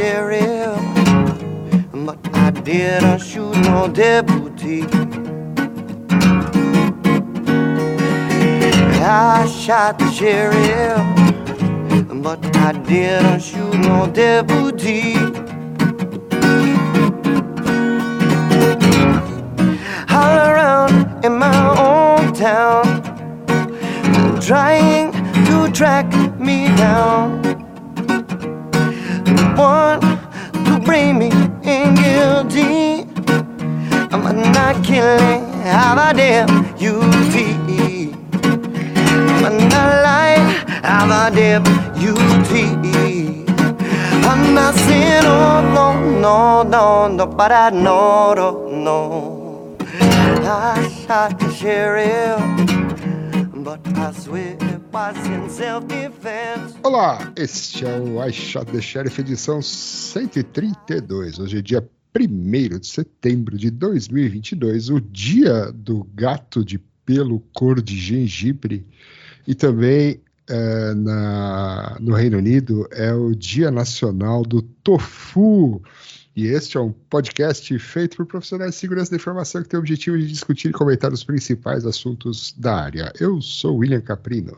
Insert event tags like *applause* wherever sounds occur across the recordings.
sheriff, but I didn't shoot no deputy. I shot the sheriff, but I didn't shoot no deputy. All around in my own town, trying to track me down. One to bring me in guilty. I'm not killing, how dare you see. I'm not lying, how dare you see. I'm not saying, oh, no, no, no, no, but I know, no, no. I shot the sheriff, Olá, este é o I Shot the Sheriff edição 132. Hoje é dia 1 de setembro de 2022, o dia do gato de pelo cor de gengibre e também eh, na, no Reino Unido é o Dia Nacional do Tofu. E este é um podcast feito por profissionais de segurança da informação que tem o objetivo de discutir e comentar os principais assuntos da área. Eu sou William Caprino.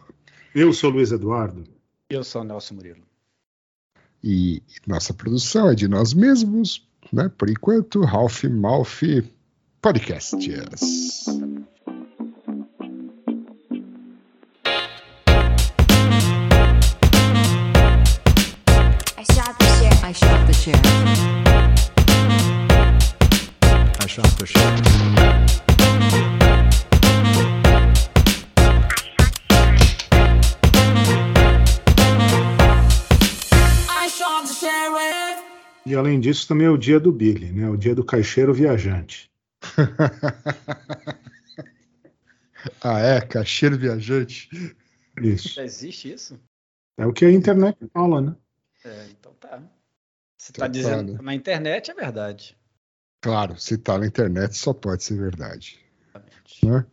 Eu sou Luiz Eduardo. Eu sou Nelson Murilo. E nossa produção é de nós mesmos, né? Por enquanto, Ralph Malf Podcasts. I shot the sheriff. E além disso, também é o dia do Billy, né? O dia do caixeiro viajante. *laughs* ah, é? Caixeiro viajante? Isso. Já existe isso? É o que a internet fala, né? É, então tá. Se Então tá tá, dizendo né? na internet, é verdade. Claro, se tá na internet só pode ser verdade. Né?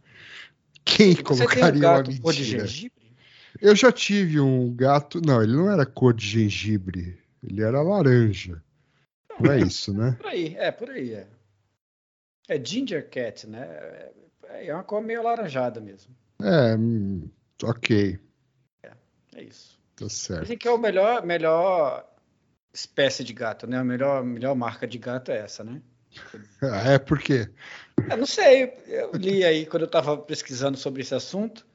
Quem Você um colocaria uma gato cor de mentira? gengibre? Eu já tive um gato. Não, ele não era cor de gengibre. Ele era laranja. Não é isso, né? *laughs* Por aí, é, por aí, é. É ginger cat, né? É, é uma cor meio alaranjada mesmo. É, hum, ok, É isso. tá certo. Dizem que é o melhor, melhor espécie de gato, né? A melhor, melhor marca de gato é essa, né? É porque. Eu não sei, eu li aí quando eu estava pesquisando sobre esse assunto.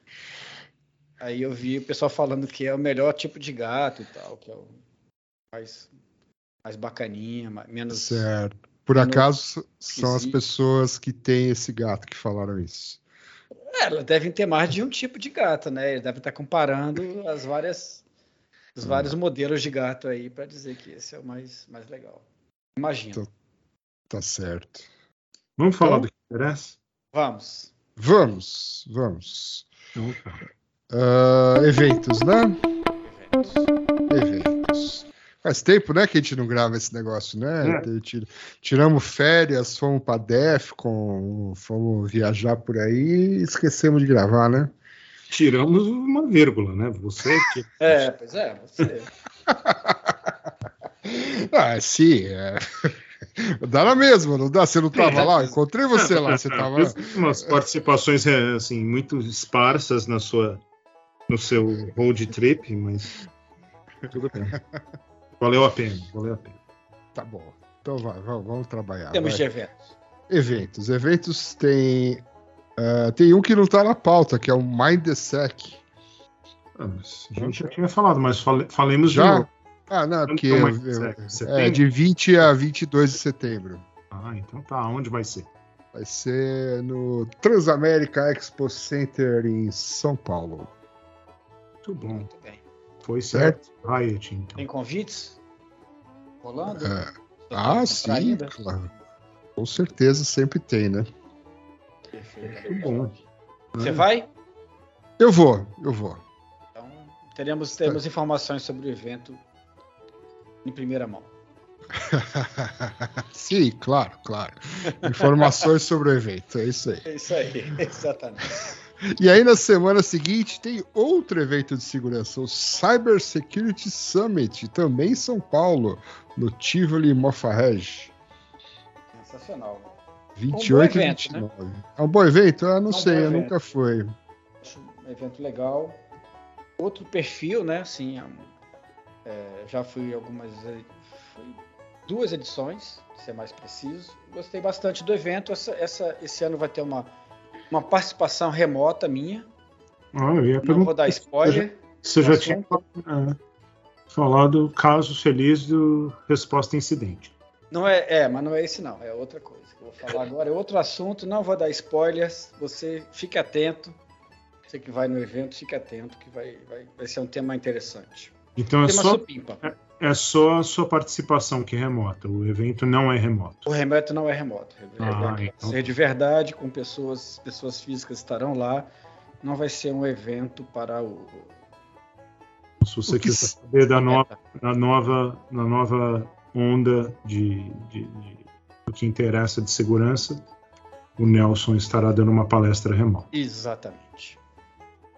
Aí eu vi o pessoal falando que é o melhor tipo de gato e tal, que é o mais, mais bacaninha, menos. Certo. Por menos acaso são as esquisito. pessoas que têm esse gato que falaram isso. É, elas devem ter mais de um tipo de gato, né? Eles devem estar comparando as várias, os vários modelos de gato aí para dizer que esse é o mais, mais legal. Imagina. Então- Tá certo. Vamos falar Então- do que interessa? Vamos. Vamos, vamos. Ah, eventos, né? Eventos. Eventos. Faz tempo, né, que a gente não grava esse negócio, né? É. Tiramos férias, fomos pra Defcon, fomos viajar por aí e esquecemos de gravar, né? Tiramos uma vírgula, né? Você que. *laughs* É, pois é, você. *laughs* Ah, sim. É... Dá na mesma, não dá? Você não tava lá? Encontrei você lá, você tava. Umas participações é, assim muito esparsas na sua no seu road trip, mas tudo bem. Valeu a pena, valeu a pena. Tá bom. Então vai, vamos, vamos trabalhar. Temos vai. de eventos. Eventos. Eventos tem. ah, tem um que não tá na pauta, que é o Mindsec. Ah, mas a gente já tinha falado, mas fale- falemos de Já? Ah, não, é Quando porque. que é eu- eu- é, de 20 a 22 de setembro. Ah, então tá. Onde vai ser? Vai ser no Transamérica Expo Center em São Paulo. Muito bom. Muito bem. Foi Certo. certo. Riot, então. Tem convites? Rolando? É. Ah, sim, contraída? claro. Com certeza sempre tem, né? Perfeito. Muito bom. Você É. vai? Eu vou, eu vou. Então, teremos, teremos informações sobre o evento em primeira mão. *laughs* sim, claro, claro. Informações *laughs* sobre o evento, é isso aí. É isso aí, exatamente. E aí na semana seguinte tem outro evento de segurança, o Cyber Security Summit, também em São Paulo, no Tivoli Mofarrege. Sensacional. 28 Um bom e evento, né? 29. É um bom evento? Ah, não É um sei, eu nunca fui. Acho um evento legal. Outro perfil, né? Assim, é, já fui algumas. e- Fui duas edições, se é mais preciso. Gostei bastante do evento. Essa, essa- esse ano vai ter uma, uma participação remota minha. Ah, eu ia Não vou dar spoiler. Você do já tinha é, falado caso feliz do resposta incidente. Não é, é, mas não é esse não, é outra coisa que eu vou falar agora, é outro assunto, não vou dar spoilers, você fique atento, você que vai no evento, fique atento, que vai, vai, vai ser um tema interessante. Então é só, supimpa. é só a sua participação que é remota. O evento não é remoto. O remoto não é remoto, Ah, vai então- ser de verdade, com pessoas, pessoas físicas estarão lá, não vai ser um evento para o... Se você que quiser saber da, no, da nova, da nova onda de, de, de- do que interessa de segurança, o Nelson estará dando uma palestra remota. Exatamente.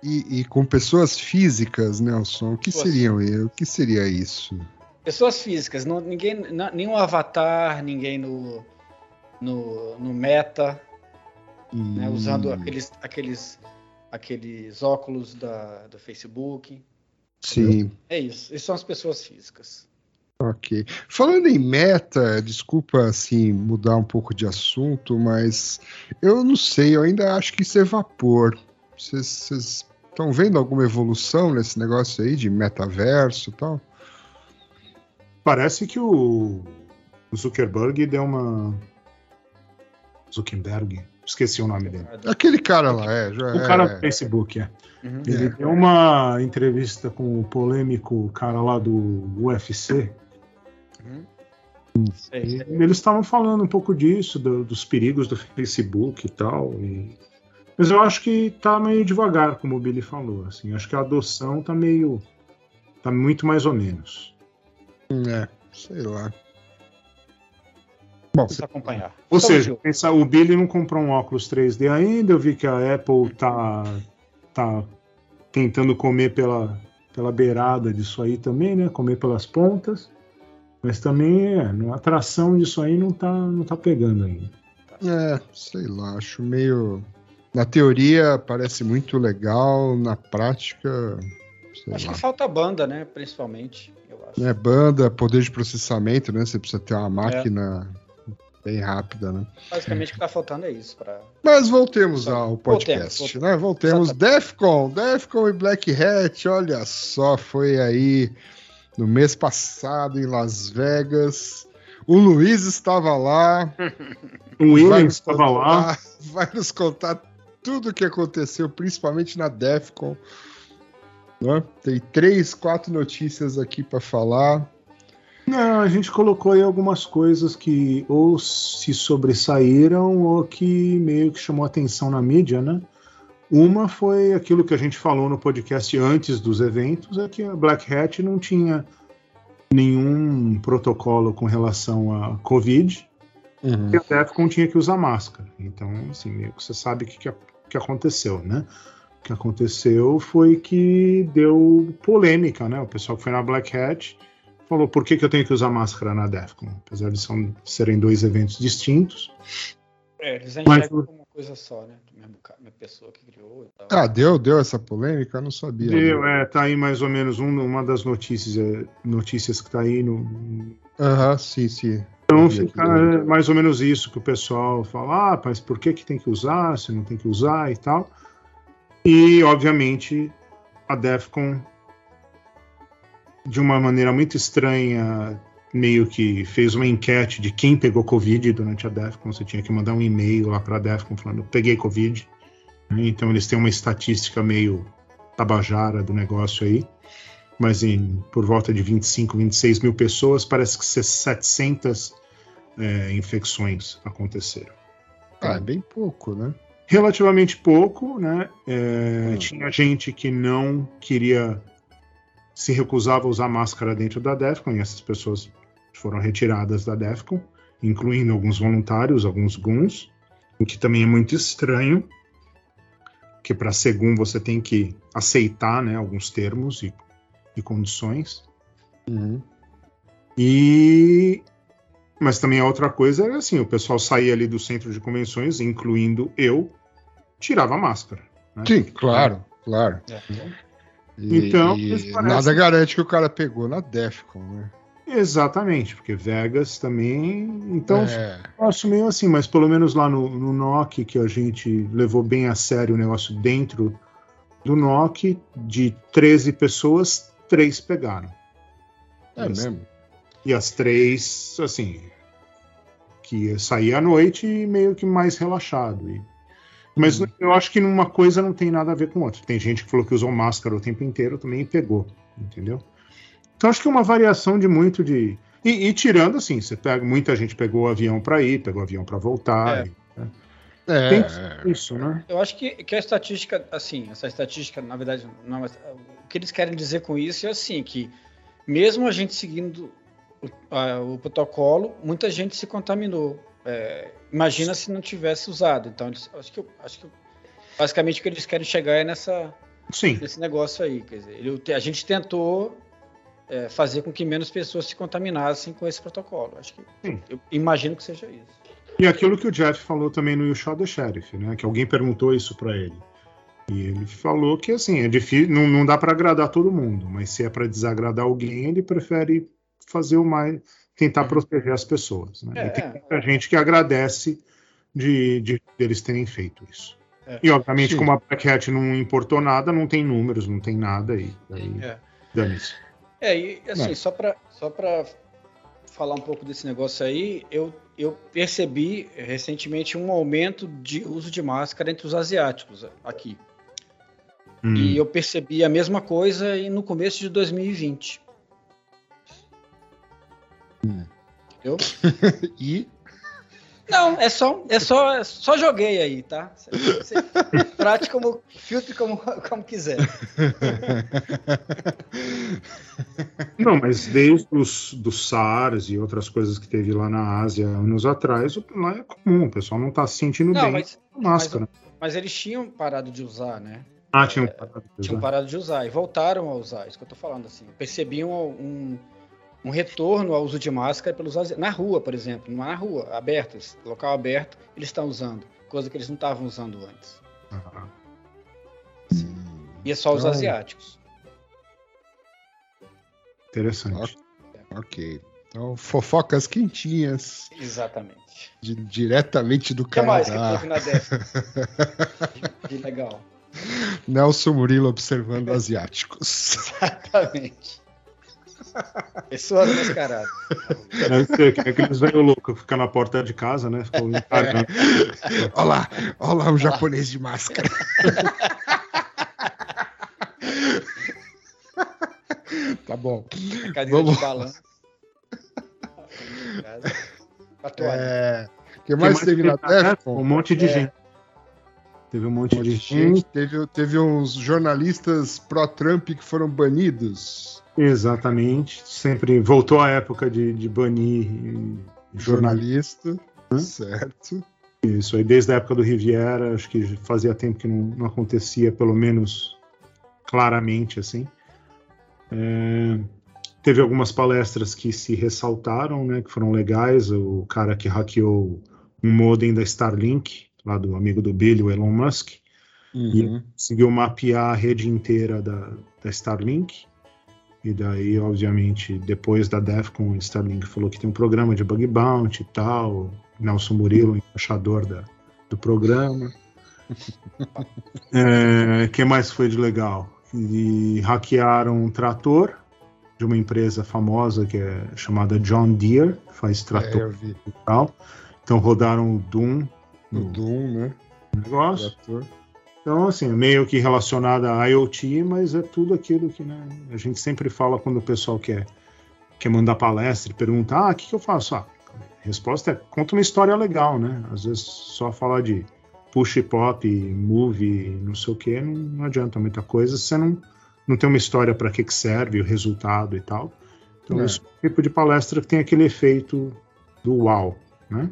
E, e com pessoas físicas, Nelson, o que Pessoas seriam o que seria isso? Pessoas físicas, não, ninguém, não- nenhum avatar, ninguém no, no, no meta, né, usando Hum, aqueles, aqueles, aqueles óculos da, do Facebook. Sim, É isso. Isso são as pessoas físicas. ok. Falando em meta, desculpa assim mudar um pouco de assunto, mas eu não sei, eu ainda acho que isso é vapor. Vocês estão vendo alguma evolução nesse negócio aí de metaverso e tal? Parece que o o Zuckerberg deu uma. Zuckerberg? Esqueci o nome dele. Aquele cara lá, é, já O é, cara do Facebook, é. Uhum. Ele deu uma entrevista com o polêmico cara lá do UFC. Uhum. Sei, E sei. eles estavam falando um pouco disso, do- dos perigos do Facebook e tal. e- Mas eu acho que tá meio devagar, como o Billy falou. Assim, acho que a adoção tá meio. tá muito mais ou menos. é, sei lá. Bom, Vamos acompanhar. Ou seja, pensa, o Billy não comprou um óculos 3D ainda. Eu vi que a Apple tá, tá tentando comer pela, pela beirada disso aí também, né? Comer pelas pontas. Mas também é, a atração disso aí não tá, não tá pegando ainda. É, sei lá, acho meio. Na teoria parece muito legal, na prática, sei Acho lá. que falta banda, né? Principalmente, eu acho. Né, banda, poder de processamento, né? Você precisa ter uma máquina bem rápida, né? Basicamente o que tá faltando é isso. Pra... Mas voltemos Só- ao podcast, voltemos, né? Voltemos. Defcon, Defcon e Black Hat, olha só, foi aí no mês passado em Las Vegas. O Luiz estava lá. *laughs* O nos estava lá. *laughs* Vai nos contar tudo o que aconteceu, principalmente na Defcon. né? Tem três, quatro notícias aqui para falar. Não, a gente colocou aí algumas coisas que ou se sobressaíram ou que meio que chamou atenção na mídia, né? Uma foi aquilo que a gente falou no podcast antes dos eventos, é que a Black Hat não tinha nenhum protocolo com relação a Covid, e a Defcon tinha que usar máscara. Então, assim, meio que você sabe o que, que, que aconteceu, né? O que aconteceu foi que deu polêmica, né? O pessoal que foi na Black Hat falou por que, que eu tenho que usar máscara na Defcon, apesar de são, serem dois eventos distintos. É, eles Mas como uma coisa só, né? Mesmo mesma pessoa que criou e tal. Ah, deu, deu essa polêmica? Eu não sabia. Deu, né? é, tá aí mais ou menos um- uma das notícias, é, notícias que tá aí no. Aham, sim, sim. Então fica é, mais ou menos isso que o pessoal fala, ah, mas por que, que tem que usar, se não tem que usar e tal. E, obviamente, a Defcon, de uma maneira muito estranha, meio que fez uma enquete de quem pegou Covid durante a Defcon. Você tinha que mandar um e-mail lá para a Defcon falando, peguei Covid. Então, eles têm uma estatística meio tabajara do negócio aí. Mas em, por volta de 25, 26 mil pessoas, parece que 700 é, infecções aconteceram Ah, é bem pouco, né? relativamente pouco, né? É, Hum. Tinha gente que não queria, se recusava a usar máscara dentro da Defcon, e essas pessoas foram retiradas da Defcon, incluindo alguns voluntários, alguns guns, o que também é muito estranho. porque para Segum você tem que aceitar né, alguns termos e, e condições. Uhum. E mas também a outra coisa era assim, o pessoal saía ali do centro de convenções, incluindo eu, tirava a máscara. né? Sim, claro, claro. É. E- Então, e parece- nada garante que o cara pegou na Defcon, né? Exatamente, porque Vegas também. Então, é, eu meio assim, mas pelo menos lá no, no NOC, que a gente levou bem a sério o negócio dentro do NOC, de 13 pessoas, três pegaram. é Isso. mesmo. E as três, assim, que saía à noite e meio que mais relaxado. E- Mas Uhum. eu acho que uma coisa não tem nada a ver com outra. Tem gente que falou que usou máscara o tempo inteiro também e pegou, entendeu? Então acho que é uma variação de muito de. E, e tirando assim, você pega, muita gente pegou o avião para ir, pegou o avião para voltar. É. É, Tem é. isso, né? Eu acho que, que a estatística, assim, essa estatística, na verdade, não, mas, o que eles querem dizer com isso é assim, que mesmo a gente seguindo o, a- o protocolo, muita gente se contaminou. É, imagina se não tivesse usado. Então, eles, acho que, acho que basicamente o que eles querem chegar é nessa, Sim. nesse negócio aí. Quer dizer, ele- a gente tentou é, fazer com que menos pessoas se contaminassem com esse protocolo. Acho que Sim. eu imagino que seja isso. E aquilo que o Jeff falou também no You Shot the Sheriff, né? Que alguém perguntou isso para ele. E ele falou que assim, é difícil, não, não dá para agradar todo mundo, mas se é para desagradar alguém, ele prefere fazer o mais, tentar proteger as pessoas. Né? É, e tem é. muita gente que agradece de, de eles terem feito isso. É. E obviamente, Sim. como a Black Hat não importou nada, não tem números, não tem nada aí. Daí, É. dane-se. É, e assim, só para só pra falar um pouco desse negócio aí, eu, eu percebi recentemente um aumento de uso de máscara entre os asiáticos aqui. Hum. E eu percebi a mesma coisa no começo de 2020. Entendeu? *laughs* E Não, é só, é só, é só joguei aí, tá? Você, você *laughs* trate como, filtre como, como quiser. Não, mas desde os do SARS e outras coisas que teve lá na Ásia anos atrás, lá é comum, o pessoal não tá se sentindo Não, bem mas, com máscara. mas eles tinham parado de usar, né? Ah, tinham parado de tinham usar. parado de usar e voltaram a usar. Isso que eu tô falando assim. Eu percebi um, um, retorno ao uso de máscara pelos na rua, por exemplo, na rua, abertas, local aberto, eles estão usando, coisa que eles não estavam usando antes. Ah, E é só os Então- asiáticos. interessante. ok. Então, fofocas quentinhas, Exatamente. de- diretamente do que mais que na de *laughs* legal. Nelson Murilo observando asiáticos. Exatamente. Pessoas mascaradas. Deve ser que aqueles velho louco que fica na porta de casa, né? Ficou encarando. Olha lá, olha lá um japonês de máscara. tá bom. A cadeira Vamos- de balanço. É, o que O que mais teve na Defcon? Um monte de É. gente. Teve um monte Um monte de gente. Teve, teve uns jornalistas pró-Trump que foram banidos. Exatamente. Sempre voltou a época de, de banir. Jornalista. Certo. Isso aí, desde a época do Riviera, acho que fazia tempo que não, não acontecia, pelo menos claramente assim. É, teve algumas palestras que se ressaltaram, né, que foram legais. O cara que hackeou um modem da Starlink, lá do amigo do Billy, o Elon Musk, Uhum. conseguiu mapear a rede inteira da, da Starlink. E daí, obviamente, depois da DEFCON, a Starlink falou que tem um programa de bug bounty e tal. Nelson Murilo, embaixador da, do programa. *laughs* É, que mais foi de legal? E hackearam um trator de uma empresa famosa que é chamada John Deere, faz É, trator vi. e tal. Então rodaram o Doom No no Doom, né? negócio. Então, assim, meio que relacionado a IoT, mas é tudo aquilo que né, a gente sempre fala quando o pessoal quer, quer mandar palestra e pergunta: ah, o que, que eu faço? Ah, a resposta é: conta uma história legal, né? Às vezes só falar de push pop, movie, não sei o que, não, não adianta muita coisa se você não, não tem uma história para que, que serve, o resultado e tal. Então, É. esse tipo de palestra que tem aquele efeito do uau, né?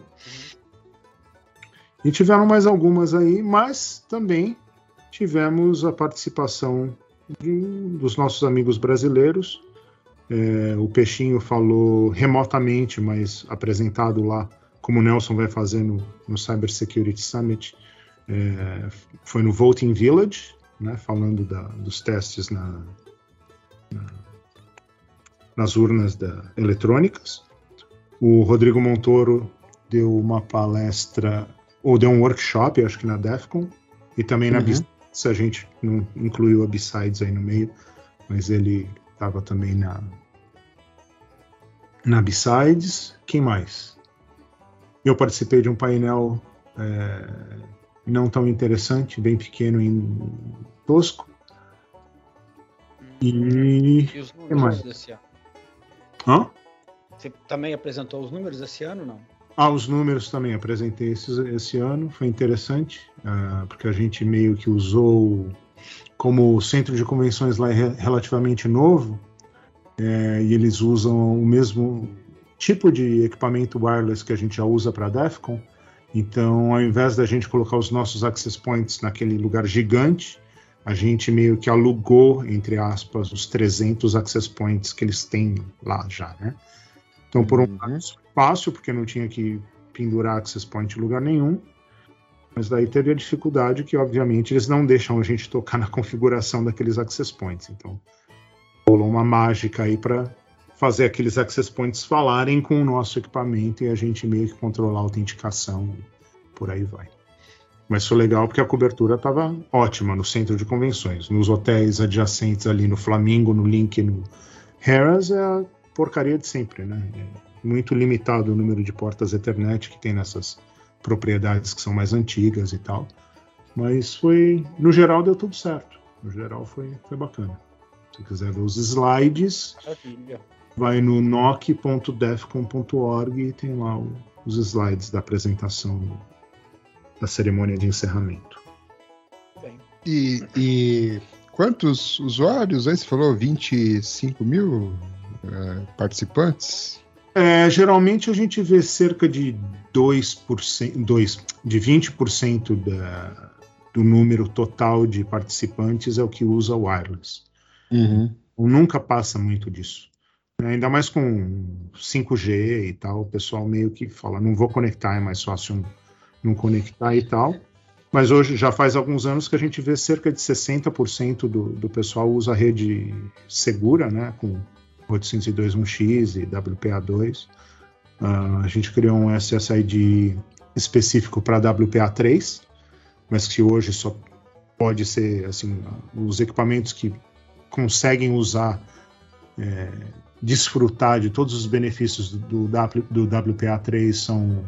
E tiveram mais algumas aí, mas também tivemos a participação de dos nossos amigos brasileiros. É, o Peixinho falou remotamente, mas apresentado lá, como o Nelson vai fazer no, no Cyber Security Summit, é, foi no Voting Village, né, falando da, dos testes na, na, nas urnas da, eletrônicas. O Rodrigo Montoro deu uma palestra, ou deu um workshop, acho que na DEFCON, e também na Uhum. A gente não incluiu a Besides aí no meio, mas ele estava também na, na Besides. Quem mais? Eu participei de um painel é, não tão interessante, bem pequeno e tosco. E. E os números desse ano? Hã? Você também apresentou os números desse ano, não? Ah, os números também. Apresentei esses, esse ano, foi interessante, ah, porque a gente meio que usou, como centro de convenções lá é re- relativamente novo, é, e eles usam o mesmo tipo de equipamento wireless que a gente já usa para a DEFCON, então ao invés da gente colocar os nossos access points naquele lugar gigante, a gente meio que alugou, entre aspas, os 300 access points que eles têm lá já, né? Então, por um Uhum. lado, fácil, porque não tinha que pendurar access point em lugar nenhum. Mas daí teve a dificuldade que, obviamente, eles não deixam a gente tocar *laughs* na configuração daqueles access points. Então, rolou uma mágica aí para fazer aqueles access points falarem com o nosso equipamento e a gente meio que controlar a autenticação, por aí vai. Mas foi legal porque a cobertura estava ótima no centro de convenções. Nos hotéis adjacentes ali no Flamingo, no Link, no Harris, é a porcaria de sempre, né? É muito limitado o número de portas Ethernet que tem nessas propriedades que são mais antigas e tal. Mas foi, no geral, deu tudo certo. No geral, foi, foi bacana. Se quiser ver os slides, Maravilha. vai no noc.defcon.org e tem lá o- os slides da apresentação da cerimônia de encerramento. Bem, E, e quantos usuários? Aí você falou 25 mil participantes? É, geralmente a gente vê cerca de 2%, 2 de 20% da, do número total de participantes é o que usa wireless. Uhum. Ou nunca passa muito disso. Né, Ainda mais com 5G e tal, o pessoal meio que fala, não vou conectar, é mais fácil não, não conectar e tal. Mas hoje já faz alguns anos que a gente vê cerca de 60% do, do pessoal usa a rede segura, né, com 802.1x e WPA2. Ah, a gente criou um SSID específico para WPA3, mas que hoje só pode ser assim, os equipamentos que conseguem usar, é, desfrutar de todos os benefícios do, do WPA3 são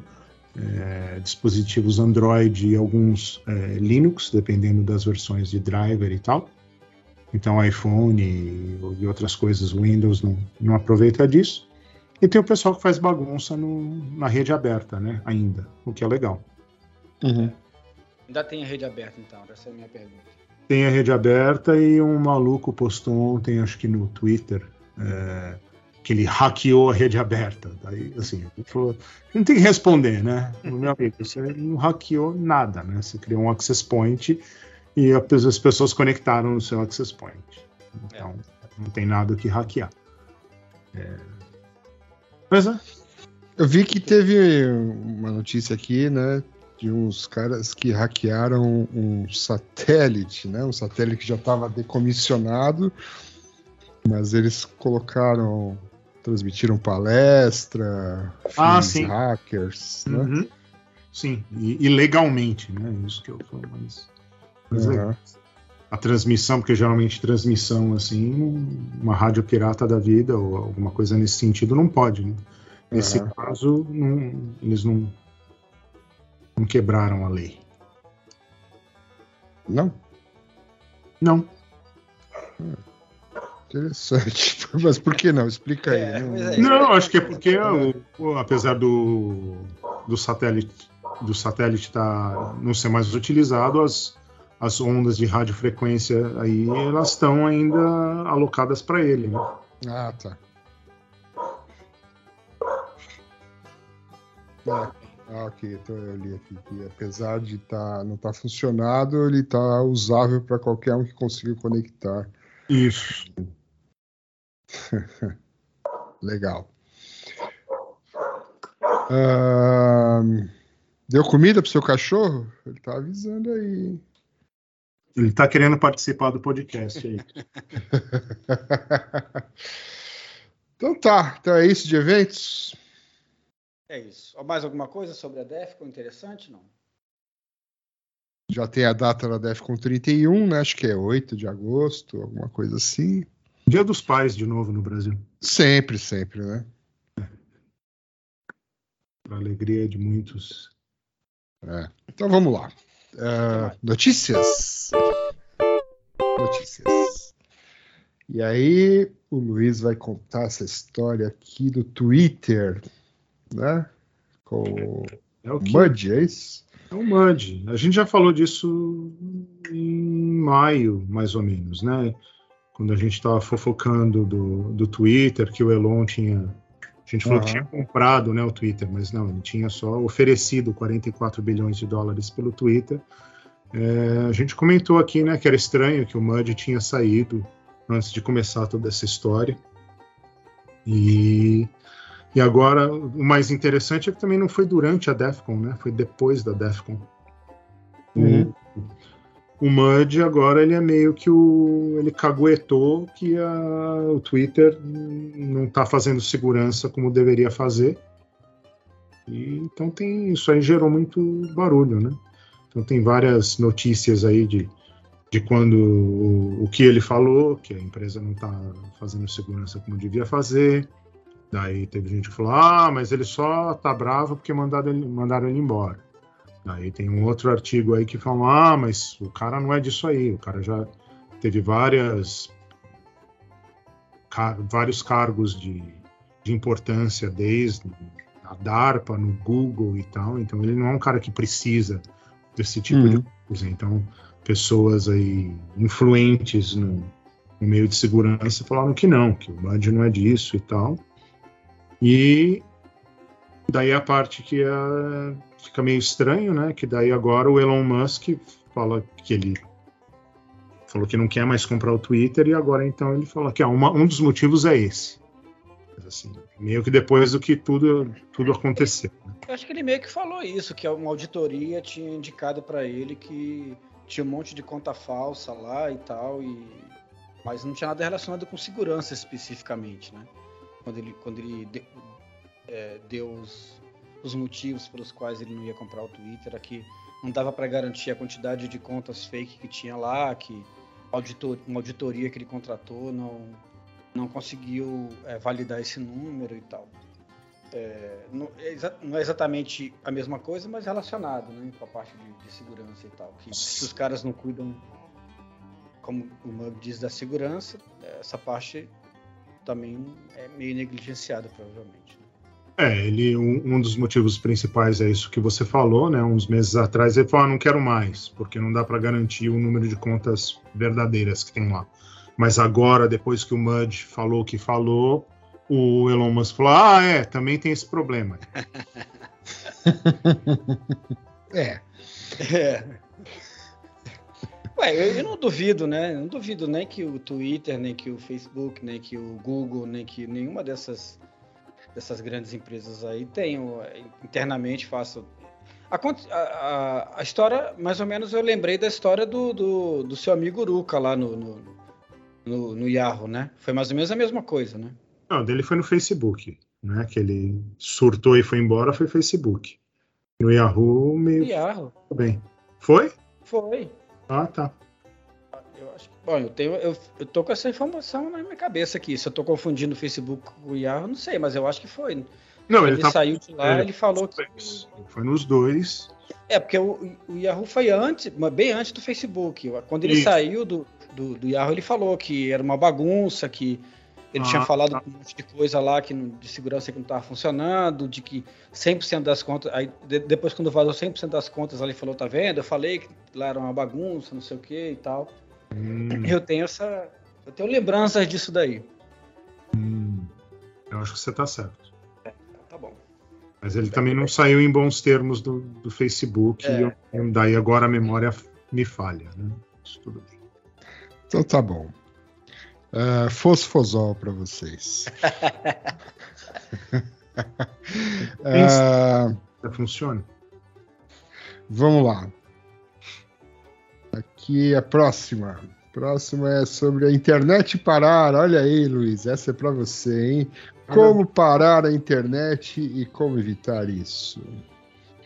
é, dispositivos Android e alguns é, Linux, dependendo das versões de driver e tal. Então, iPhone e, outras coisas, Windows não, não aproveita disso. E tem o pessoal que faz bagunça no- na rede aberta, né? Ainda, o que é legal. Uhum. ainda tem a rede aberta, então. Essa é a minha pergunta. Tem a rede aberta e um maluco postou ontem, acho que no Twitter, é, que ele hackeou a rede aberta. Daí, assim, ele falou, não tem que responder, né? *laughs* Meu amigo, você não hackeou nada, né? Você criou um access point e as pessoas conectaram no seu access point. Então, não tem nada o que hackear. É. Mas é, Eu vi que teve uma notícia aqui, né? De uns caras que hackearam um satélite, né? Um satélite que já estava decomissionado, mas eles colocaram, transmitiram palestra, Ah, sim. hackers, né? uhum. sim, e, e legalmente, né? Isso que eu falo, mas, mas Aham. legal. a transmissão, porque geralmente transmissão assim, uma rádio pirata da vida ou alguma coisa nesse sentido não pode, né? Nesse Aham. caso, não- eles não, não quebraram a lei. Não? Não. Interessante. *laughs* Mas por que não? Explica aí. É, não- é- Não, acho que é porque o- o- apesar do, do satélite do satélite tá, não ser mais utilizado, as, as ondas de radiofrequência aí elas estão ainda alocadas para ele, né? Ah, tá. É, Ah, ok. Então eu li aqui que apesar de tá, não estar funcionado, ele está usável para qualquer um que consiga conectar. Isso. *laughs* Legal. Ahn, deu comida pro seu cachorro? Ele tá avisando aí. Ele tá querendo participar do podcast aí. *laughs* então tá, então é isso de eventos. É isso. Mais alguma coisa sobre a Defcon interessante? Não. Já tem a data da Defcon 31, né? Acho que é 8 de agosto, alguma coisa assim. Dia dos Pais de novo no Brasil. Sempre, sempre, né? Para alegria de muitos. É. Então vamos lá. É, notícias. Notícias. E aí, o Luiz vai contar essa história aqui do Twitter, né? Com É o Mud, é isso? é o MUD. A gente já falou disso em maio, mais ou menos, né? Quando a gente estava fofocando do, do Twitter, que o Elon tinha. A gente falou que Aham. tinha comprado né, o Twitter, mas não, ele tinha só oferecido 44 bilhões de dólares pelo Twitter. É, a gente comentou aqui né, que era estranho que o MUD tinha saído antes de começar toda essa história. E, e agora, o mais interessante é que também não foi durante a DEFCON, né? Foi depois da DEFCON. O, o MUD agora ele é meio que o. ele caguetou que a, o Twitter não está fazendo segurança como deveria fazer. E, então tem. Isso aí gerou muito barulho, né? Então tem várias notícias aí de, de quando o, o que ele falou, que a empresa não está fazendo segurança como devia fazer. Daí teve gente que falou: ah, mas ele só tá bravo porque mandaram ele, mandaram ele embora. Daí tem um outro artigo aí que fala: ah, mas o cara não é disso aí, o cara já teve várias ca- vários cargos de, de importância desde a DARPA, no Google e tal, então ele não é um cara que precisa desse tipo Uhum. de coisa. Então, pessoas aí influentes no, no meio de segurança falaram que não, que o Band não é disso e tal. E daí a parte que é, fica meio estranho, né? Que daí agora o Elon Musk fala que ele falou que não quer mais comprar o Twitter e agora então ele fala que ah, uma- um dos motivos é esse. Assim, meio que depois do que tudo, tudo aconteceu. né? Eu acho que ele meio que falou isso, que uma auditoria tinha indicado para ele que tinha um monte de conta falsa lá e tal, e... mas não tinha nada relacionado com segurança especificamente, né? Quando ele, quando ele de- é, deu os, os motivos pelos quais ele não ia comprar o Twitter, é que não dava para garantir a quantidade de contas fake que tinha lá, que auditor, uma auditoria que ele contratou não, não conseguiu é, validar esse número e tal não é, não é exatamente a mesma coisa, mas relacionado, né, com a parte de, de segurança e tal. Que se os caras não cuidam, como o Mug diz, da segurança, essa parte também é meio negligenciada, provavelmente. né. É, ele um, um dos motivos principais é isso que você falou, né? Uns meses atrás ele falou: ah, não quero mais, porque não dá para garantir o número de contas verdadeiras que tem lá. Mas agora, depois que o Mudge falou o que falou, o Elon Musk falou: ah, é, também tem esse problema. *laughs* É. É. Ué, eu, eu não duvido, né? Eu não duvido nem que o Twitter, nem que o Facebook, nem que o Google, nem que nenhuma dessas, dessas grandes empresas aí tenham eh, internamente faça. A, a, a- história, mais ou menos, eu lembrei da história do, do, do seu amigo Uruca lá no, no, no, no Yahoo, né? Foi mais ou menos a mesma coisa, né? Não, dele foi no Facebook, né? Que ele surtou e foi embora, foi Facebook. No Yahoo, meio Yahoo. bem. Foi? Foi. Ah, tá. Bom, eu tenho, eu, eu tô com essa informação na minha cabeça aqui. Se eu tô confundindo o Facebook com o Yahoo, não sei, mas eu acho que foi. Não, ele, ele tá saiu de lá, é, ele falou que. Foi nos dois. É, porque o, o Yahoo foi antes, mas bem antes do Facebook. Quando ele Isso. saiu do, do, do Yahoo, ele falou que era uma bagunça, que ele Ah, tinha falado tá. um monte de coisa lá que não- de segurança que não estava funcionando, de que 100% das contas. Aí de- depois, quando vazou 100% das contas, ele falou: tá vendo? Eu falei que lá era uma bagunça, não sei o que e tal. Hum, Eu tenho essa. Eu tenho lembranças disso daí. hum. eu acho que você tá certo. Tá bom. Mas ele também não saiu em bons termos do, do Facebook, É. e eu- daí agora a memória me falha, né? Isso tudo bem. Então tá bom. Uh, fosfosol para vocês. *laughs* Ah, Funciona? vamos lá. Aqui a próxima. Próxima é sobre a internet parar. Olha aí, Luiz, essa é para você, hein? Como parar a internet e como evitar isso?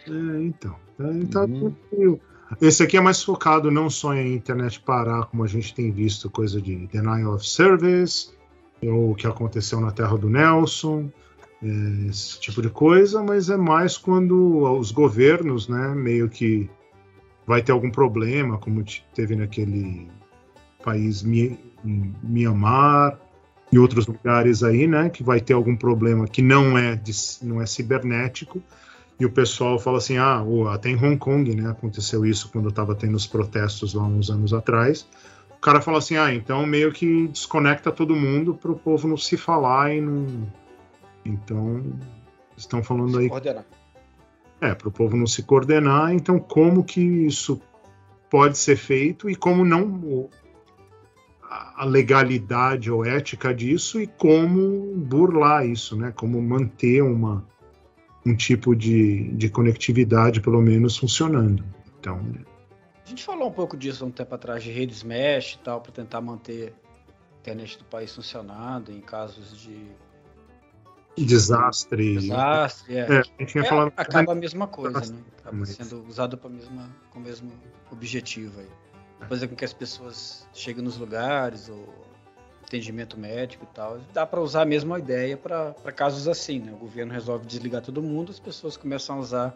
É, então. tá- tá Uhum. Esse aqui é mais focado não só em internet parar, como a gente tem visto, coisa de denial of service, ou o que aconteceu na terra do Nelson, é, esse tipo de coisa, mas é mais quando os governos, né, meio que vai ter algum problema, como te- teve naquele país Mianmar e outros lugares aí, né, que vai ter algum problema que não é, de- não é cibernético, e o pessoal fala assim, ah, até em Hong Kong, né, aconteceu isso quando estava tendo os protestos lá uns anos atrás. O cara fala assim, ah, então meio que desconecta todo mundo para o povo não se falar e não. Então, estão falando aí, Coordenar. É, para o povo não se coordenar. Então, como que isso pode ser feito e como não a legalidade ou ética disso e como burlar isso, né? Como manter uma um tipo de, de conectividade, pelo menos, funcionando. Então, A gente falou um pouco disso há um tempo atrás, de redes mesh e tal, para tentar manter a internet do país funcionando em casos de desastre. desastre. É. É, a gente tinha É, falado. acaba a mesma coisa, né? Acaba Mas- sendo usado para mesma, com o mesmo objetivo aí. Fazer com que as pessoas cheguem nos lugares, ou atendimento médico e tal. Dá para usar a mesma ideia para casos assim, né? O governo resolve desligar todo mundo, as pessoas começam a usar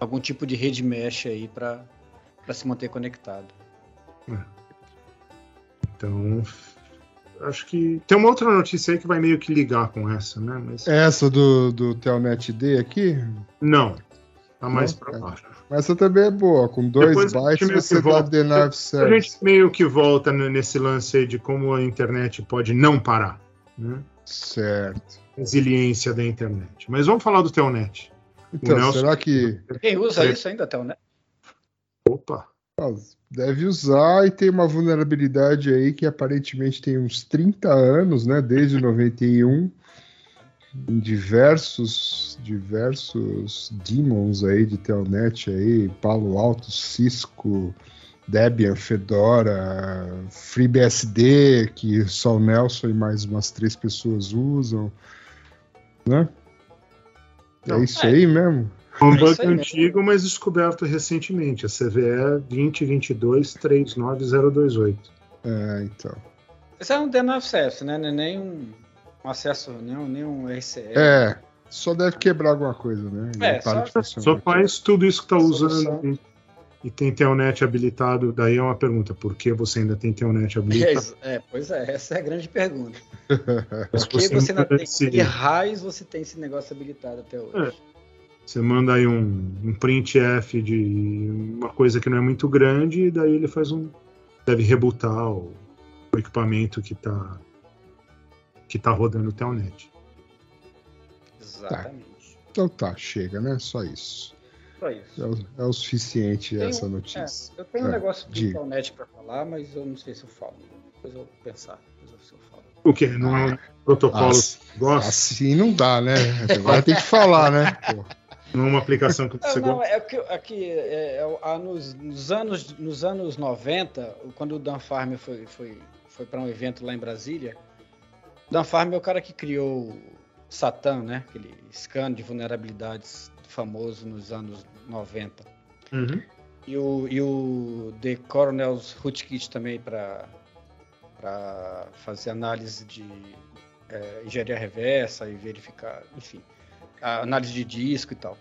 algum tipo de rede mesh aí para se manter conectado. Então, acho que tem uma outra notícia aí que vai meio que ligar com essa, né? Mas Essa do, do Telnet D aqui, não, tá mais Não? para baixo. mas essa também é boa. Com dois Depois gente bytes você que dá volta. denial of A gente meio que volta nesse lance aí de como a internet pode não parar, né? Certo. Resiliência da internet. Mas vamos falar do Telnet. Então, Nelson- será que Quem usa É. isso ainda né? Opa, ah, deve usar e tem uma vulnerabilidade aí que aparentemente tem uns 30 anos, né? Desde 91. Em diversos, diversos demons aí de Telnet aí, Palo Alto, Cisco, Debian, Fedora, FreeBSD, que só o Nelson e mais umas três pessoas usam, né? É Não, isso é. aí mesmo? Um É bug antigo, mas descoberto recentemente. A CVE 2022 39028. É, então. Isso é um service, né? Não é nem um, acesso, nem um, nem um RCE. É, só deve quebrar alguma coisa, né? E É, só-. Só faz tudo isso que está usando e, e tem Telnet habilitado. Daí é uma pergunta: por que você ainda tem Telnet *laughs* É, habilitado? isso- é, pois é, essa é a grande pergunta. *laughs* Por que você ainda manda tem esse- que raios você tem esse negócio habilitado até hoje? Você manda aí um, um printf de uma coisa que não é muito grande, e daí ele faz um. Deve rebutar o, o equipamento que está que tá rodando o Telnet. Exatamente. Então tá, chega, né? Só isso. Só isso. É o, é o suficiente Tem essa um- notícia. É, eu tenho um É, negócio de internet pra falar, mas eu não sei se eu falo. Depois eu vou pensar. Depois eu falo. O que? Não é um protocolo As- que você gosta? Assim não dá, né? Agora tem que falar, né? Pô. *laughs* Não é uma aplicação que você Não, não, é que, é que é, é, ah, nos, nos anos, nos anos 90, quando o Dan Farm foi, foi, foi para um evento lá em Brasília, o Dan Farm é o cara que criou o Satan, né? Aquele scan de vulnerabilidades famoso nos anos 90. Uhum. E o, e o The Coronel's Rootkit também para fazer análise de é, engenharia reversa e verificar, enfim, análise de disco e tal.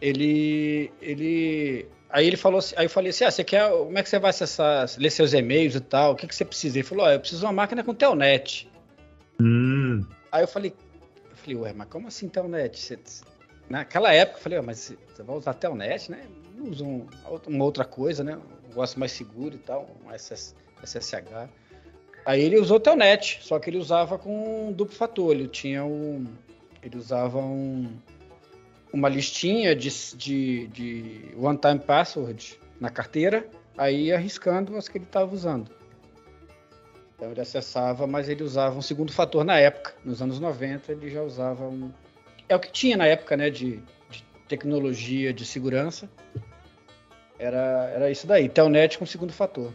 Ele, ele, aí ele falou, assim, aí eu falei assim, ah, você quer, como é que você vai acessar, ler seus e-mails e tal? O que que você precisa? Ele falou, ó, eu preciso de uma máquina com telnet. Hum, Aí eu falei, eu falei, ué, mas como assim telnet? Você- naquela época eu falei, "Ué, mas você você vai usar telnet, né? Não usa um- uma outra coisa, né? Um negócio mais seguro e tal, um SS, SSH. Aí ele usou telnet, só que ele usava com duplo fator, ele tinha um, ele usava um, uma listinha de, de, de one-time password na carteira, aí arriscando as que ele estava usando. Então ele acessava, mas ele usava um segundo fator na época. Nos anos 90 ele já usava um. É o que tinha na época, né? De, de tecnologia de segurança. Era, era isso daí. Telnet com segundo fator.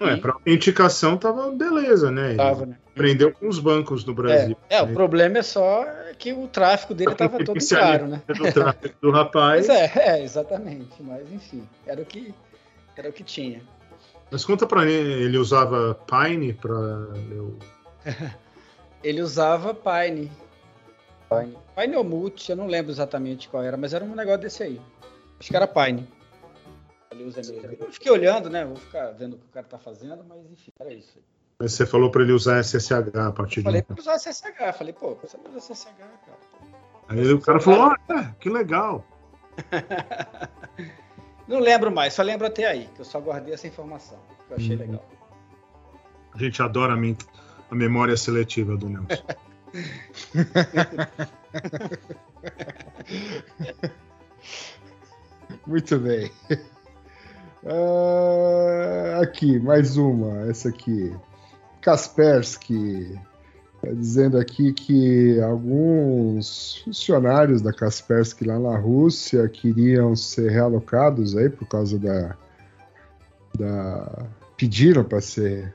É, para autenticação tava beleza, né? Tava, né? Aprendeu com os bancos do Brasil. É, é, o né? problema é só que o tráfico dele estava *laughs* todo claro, né? Do tráfico do *laughs* rapaz. É, é, exatamente. Mas enfim, era o que, era o que tinha. Mas conta pra mim, ele usava Pine pra. Eu... *laughs* Ele usava Pine. Pine. Pine ou Multi, eu não lembro exatamente qual era, mas era um negócio desse aí. Acho que era Pine. Eu fiquei olhando, né? Vou ficar vendo o que o cara tá fazendo, mas enfim, era isso. Mas você falou pra ele usar SSH a partir Eu de falei então. pra usar SSH. Falei, pô, você não usa SSH, cara. Aí o cara falou: Ah, que legal. *laughs* Não lembro mais, só lembro até aí, que eu só guardei essa informação, que eu achei Uhum. legal. A gente adora a, a memória seletiva do Nelson. *laughs* Muito bem. Ah, aqui, mais uma. Essa aqui. Kaspersky. Tá dizendo aqui que alguns funcionários da Kaspersky lá na Rússia queriam ser realocados aí por causa da. da pediram para ser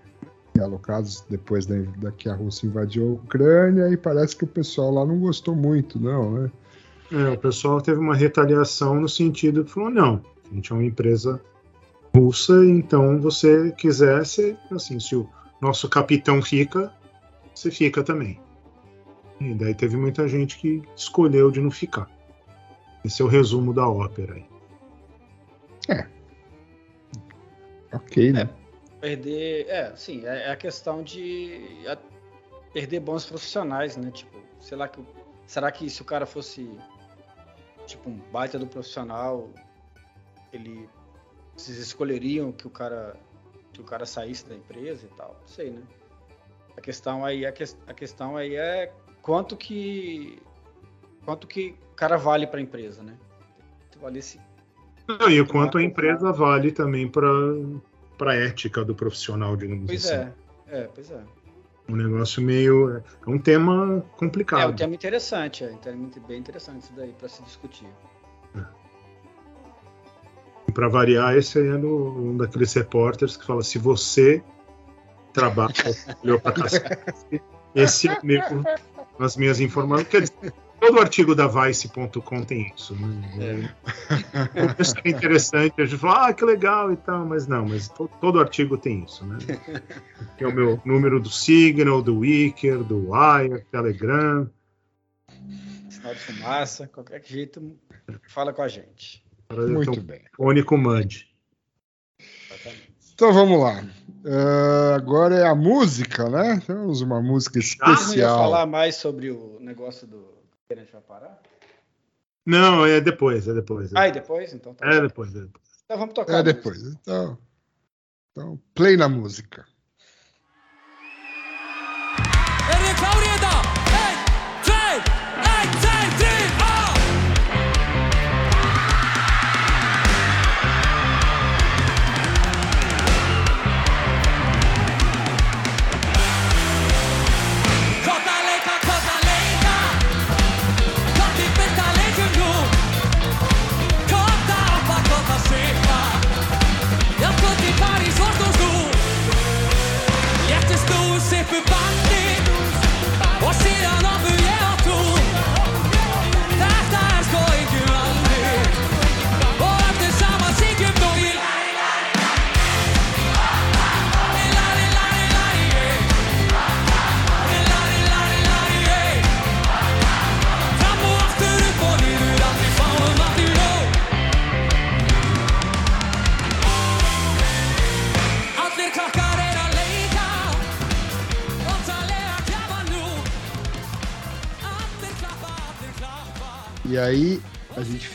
realocados depois da, da que a Rússia invadiu a Ucrânia e parece que o pessoal lá não gostou muito, não, né? É, o pessoal teve uma retaliação no sentido que falou: não, a gente é uma empresa russa, então você quiser, você, assim, se o nosso capitão fica, você fica também. E daí teve muita gente que escolheu de não ficar. Esse é o resumo da ópera aí. Ok, né? Perder, é, sim, é é a questão de a- perder bons profissionais, né? Tipo, sei lá que será que se o cara fosse tipo um baita do profissional, ele vocês escolheriam que o cara que o cara saísse da empresa e tal? Não sei, né? A questão aí a, ques- a questão aí é quanto que quanto que o cara vale para a empresa, né? Se valesse Não, e o quanto a empresa vale também para para a ética do profissional, digamos Pois assim. é, é, pois é. Um negócio meio. É um tema complicado. É um tema interessante, é bem interessante isso daí para se discutir. Para variar, esse aí é do- um daqueles repórteres que fala: se você trabalha, *laughs* olhou para cacete, esse é meu, as minhas informações. Quer dizer, todo artigo da Vice.com tem isso. Né? O texto é interessante, a gente fala, ah, que legal e tal, mas não, mas to- todo artigo tem isso, né? Que é o meu número do Signal, do Wicker, do Wire, Telegram. Sinal de fumaça, qualquer jeito, fala com a gente. Muito bem. Mud. Exatamente. Então vamos lá. Ah, agora é a música, né? Temos uma música Você não ia especial. falar mais sobre o negócio do que a gente vai parar? Não, é depois, é depois. É, Ah, e depois? Então tá. é depois. É depois. Então vamos tocar. É a música. depois. Então, então, play na música.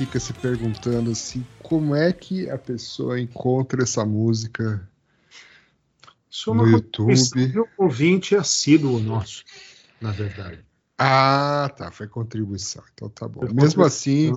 Fica se perguntando assim, como é que a pessoa encontra essa música? Isso é No uma YouTube. um ouvinte assíduo nosso, na verdade. Ah, tá. Foi contribuição. Então tá bom. Mesmo assim,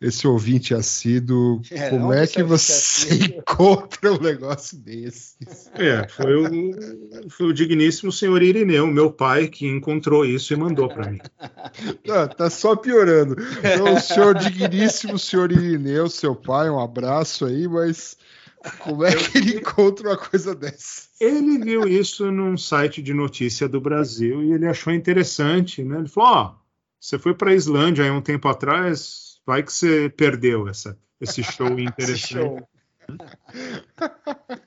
esse ouvinte assíduo, É, como é que você assíduo? *laughs* encontra um negócio desse? É, foi o, foi o digníssimo senhor Irineu, meu pai, que encontrou isso e mandou para mim. *laughs* Não, tá só piorando. Então, o senhor digníssimo senhor Irineu, seu pai, um abraço aí, mas como é que ele encontra uma coisa dessa? Ele viu isso num site de notícia do Brasil e ele achou interessante, né? Ele falou: Ó, você foi para a Islândia aí um tempo atrás, vai que você perdeu essa, esse show *laughs* Esse interessante. show.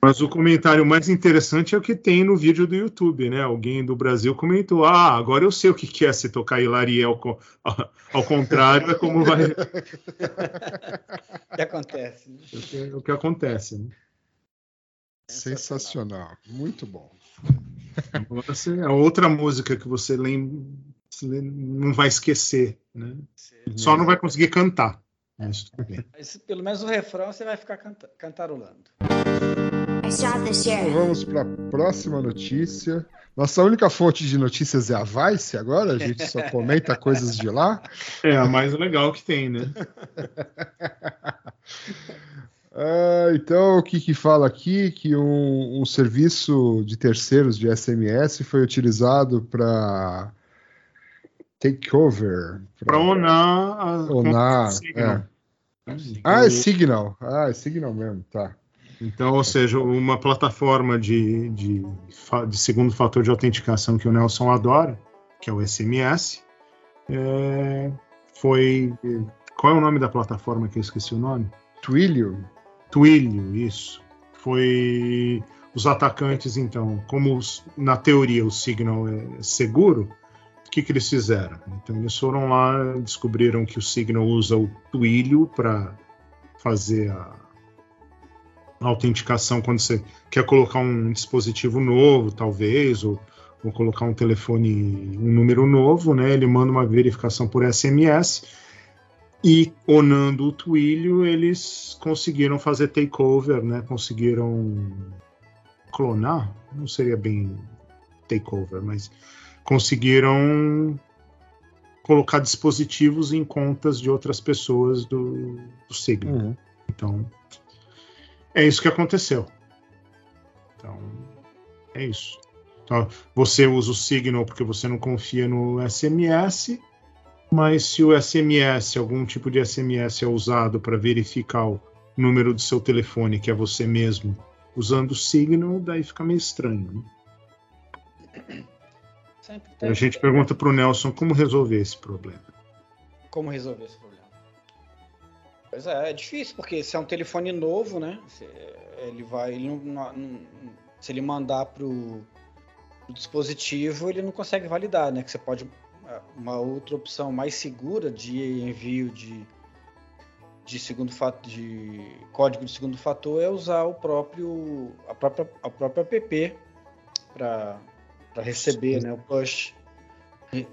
Mas o comentário mais interessante é o que tem no vídeo do YouTube, né? Alguém do Brasil comentou: Ah, agora eu sei o que é se tocar Hilariel co- *laughs* ao contrário, é como vai. O que acontece? né? o que- o que acontece. Né? Sensacional. Muito bom. Agora, você- é outra música que você lembra, não vai esquecer, né? Só não vai conseguir cantar. Mas tudo bem. Mas pelo menos o refrão você vai ficar canta- cantarolando. Então vamos para a próxima notícia. Nossa única fonte de notícias é a Vice agora? A gente só *laughs* comenta coisas de lá? É a mais legal que tem, né? *laughs* Ah, então, o que, que fala aqui? Que um, um serviço de terceiros de SMS foi utilizado para takeover. Para onar Onar, Signal. Ah, é Signal. Ah, é Signal mesmo, tá. Então, ou seja, uma plataforma de, de, de segundo fator de autenticação que o Nelson adora, que é o SMS, é, foi. Qual é o nome da plataforma que eu esqueci o nome? Twilio. Twilio, isso. Foi os atacantes, então, como os- na teoria o Signal é seguro, o que, que eles fizeram? Então eles foram lá, descobriram que o Signal usa o Twilio para fazer a autenticação quando você quer colocar um dispositivo novo, talvez, ou, ou colocar um telefone, um número novo, né? Ele manda uma verificação por SMS e onando o Twilio, eles conseguiram fazer takeover, né? Conseguiram clonar, não seria bem takeover, mas conseguiram colocar dispositivos em contas de outras pessoas do, do Signal. Uhum. Então, é isso que aconteceu. Então, é isso. Então, você usa o Signal porque você não confia no SMS, mas se o SMS, algum tipo de SMS é usado para verificar o número do seu telefone, que é você mesmo, usando o Signal, daí fica meio estranho. né? Sempre A tem gente pergunta para o Nelson como resolver esse problema. como resolver esse problema. Pois é, é difícil, porque se é um telefone novo, né? se- Ele vai. Ele não- não- se ele mandar pro, pro dispositivo, ele não consegue validar, né? Que você pode. Uma outra opção mais segura de envio de, de segundo fator, de código de segundo fator é usar o próprio. a própria, a própria app para receber né, o push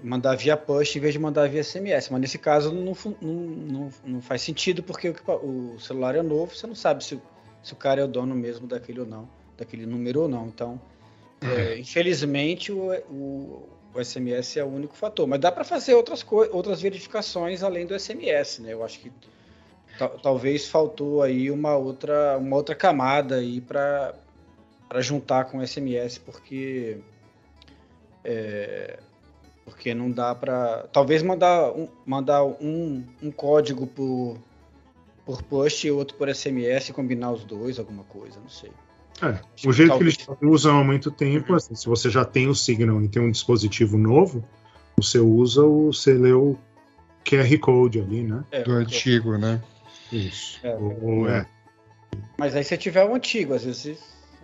mandar via push em vez de mandar via SMS. Mas nesse caso não, não, não, não faz sentido porque o, o celular é novo, você não sabe se, o- se o cara é o dono mesmo daquele ou não, daquele número ou não. Então, é, infelizmente, o, o, o SMS é o único fator. Mas dá para fazer outras, outras verificações além do SMS, né? Eu acho que tal- talvez faltou aí uma outra, uma outra camada aí para juntar com o SMS, porque porque não dá para talvez mandar um, mandar um, um código por por push e outro por SMS e combinar os dois alguma coisa não sei É, Tipo, o jeito talvez- que eles usam há muito tempo, assim, se você já tem o Signal e tem um dispositivo novo, você usa o, você lê o QR Code ali, né? É, Do antigo, né? Isso. É, Ou- ou é. mas aí se tiver o antigo às vezes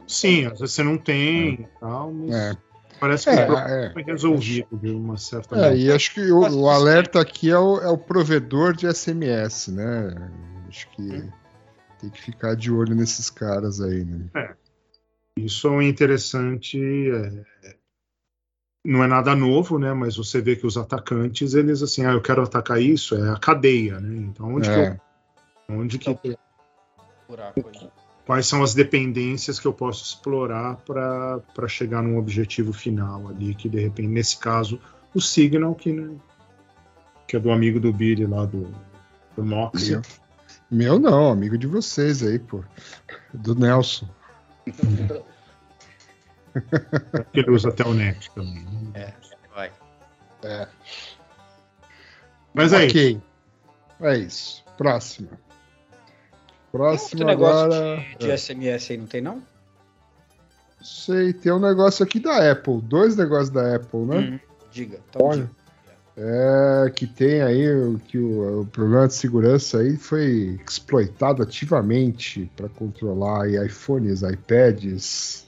Sim, às vezes você não tem e tal, mas É. parece que É, o é. foi resolvido de uma certa É, maneira. e acho que o, o alerta aqui é o, é o provedor de SMS, né? Acho que tem que ficar de olho nesses caras aí, né? Isso é interessante. é, Não é nada novo, né? Mas você vê que os atacantes, eles assim, ah, eu quero atacar isso, é a cadeia, né? Então, onde É. que eu, onde que Então, buraco aí. Quais são as dependências que eu posso explorar para chegar num objetivo final ali, que de repente, nesse caso, o Signal, que, né, que é do amigo do Billy lá do, do Mox. Meu. Meu não, amigo de vocês aí, pô. Do Nelson. *laughs* ele usa até o NET também. né? Vai. É. Mas aí, Ok. É isso. Próximo. Tem outro negócio agora. de, de SMS aí, não tem não? Sei, tem um negócio aqui da Apple. Dois negócios da Apple, né? Hum, diga. Então, Olha. diga. É, que tem aí que o, o problema de segurança aí foi exploitado ativamente para controlar iPhones, iPads.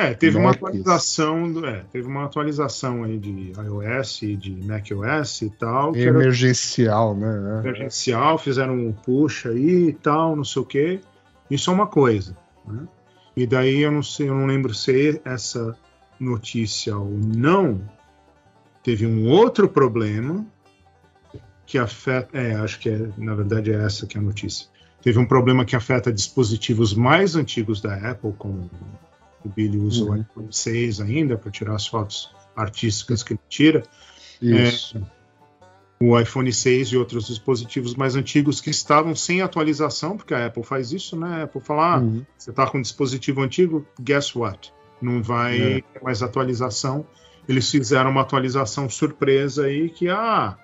É, teve uma Macs. atualização, é, teve uma atualização aí de iOS e de macOS e tal, que era Emergencial, né? emergencial, fizeram um push aí e tal, não sei o que. Isso é uma coisa. né? E daí eu não sei, eu não lembro se essa notícia ou não teve um outro problema que afeta. É, acho que é, na verdade é essa que é a notícia. Teve um problema que afeta dispositivos mais antigos da Apple, como o Billy usa o Uhum. iPhone 6 ainda para tirar as fotos artísticas que ele tira Isso. o iPhone 6 e outros dispositivos mais antigos que estavam sem atualização, porque a Apple faz isso, né? A Apple fala, ah, Uhum. você está com um dispositivo antigo, guess what? Não vai É. ter mais atualização. Eles fizeram uma atualização surpresa aí que, ah,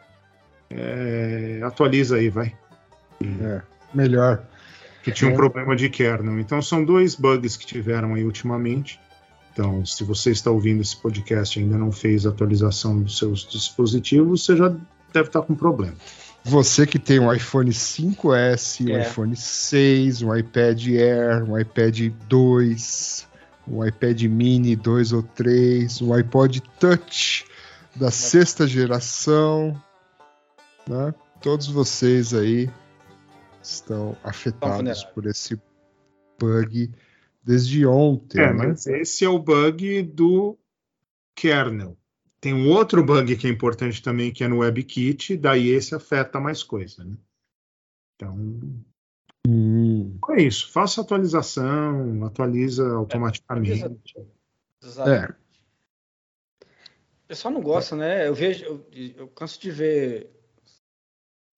é, atualiza aí, vai. É, melhor. Que tinha um É. problema de kernel. Então são dois bugs que tiveram aí ultimamente. Então, se você está ouvindo esse podcast e ainda não fez a atualização dos seus dispositivos, você já deve estar com problema. Você que tem um iPhone 5S, um É. iPhone 6, um iPad Air, um iPad 2, um iPad Mini 2 ou 3, um iPod Touch da sexta geração, né? Todos vocês aí estão afetados por esse bug desde ontem, É, né? mas esse é o bug do kernel. Tem um outro bug que é importante também, que é no WebKit, daí esse afeta mais coisa, né? Então, Hum, é isso. Faça atualização, atualiza automaticamente. Exatamente. é, O pessoal não gosta, né? Eu vejo, eu, eu canso de ver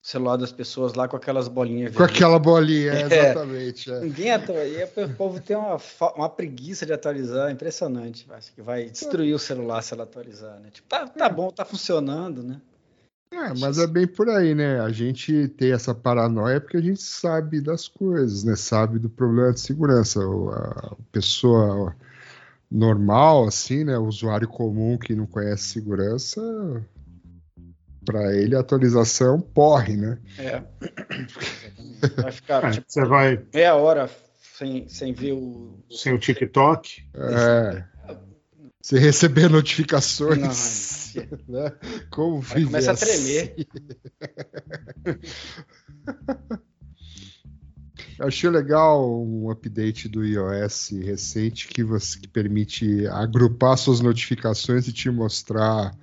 celular das pessoas lá com aquelas bolinhas com verdes. aquela bolinha, *laughs* É. exatamente. é. Ninguém atua. E aí o povo tem uma, uma preguiça de atualizar, impressionante. Acho que vai destruir o celular se ela atualizar, né? Tipo, tá, tá bom, tá funcionando, né? É, mas é bem por aí, né? A gente tem essa paranoia porque a gente sabe das coisas, né? Sabe do problema de segurança. A pessoa normal, assim, né? O usuário comum que não conhece segurança, para ele a atualização é um porre, né? É. Vai ficar *laughs* É, tipo, você vai meia hora sem, sem ver o. sem o TikTok, É. Você receber notificações, *laughs* né? Como viver começa a assim? tremer. Eu *laughs* achei legal um update do iOS recente que você que permite agrupar suas notificações e te mostrar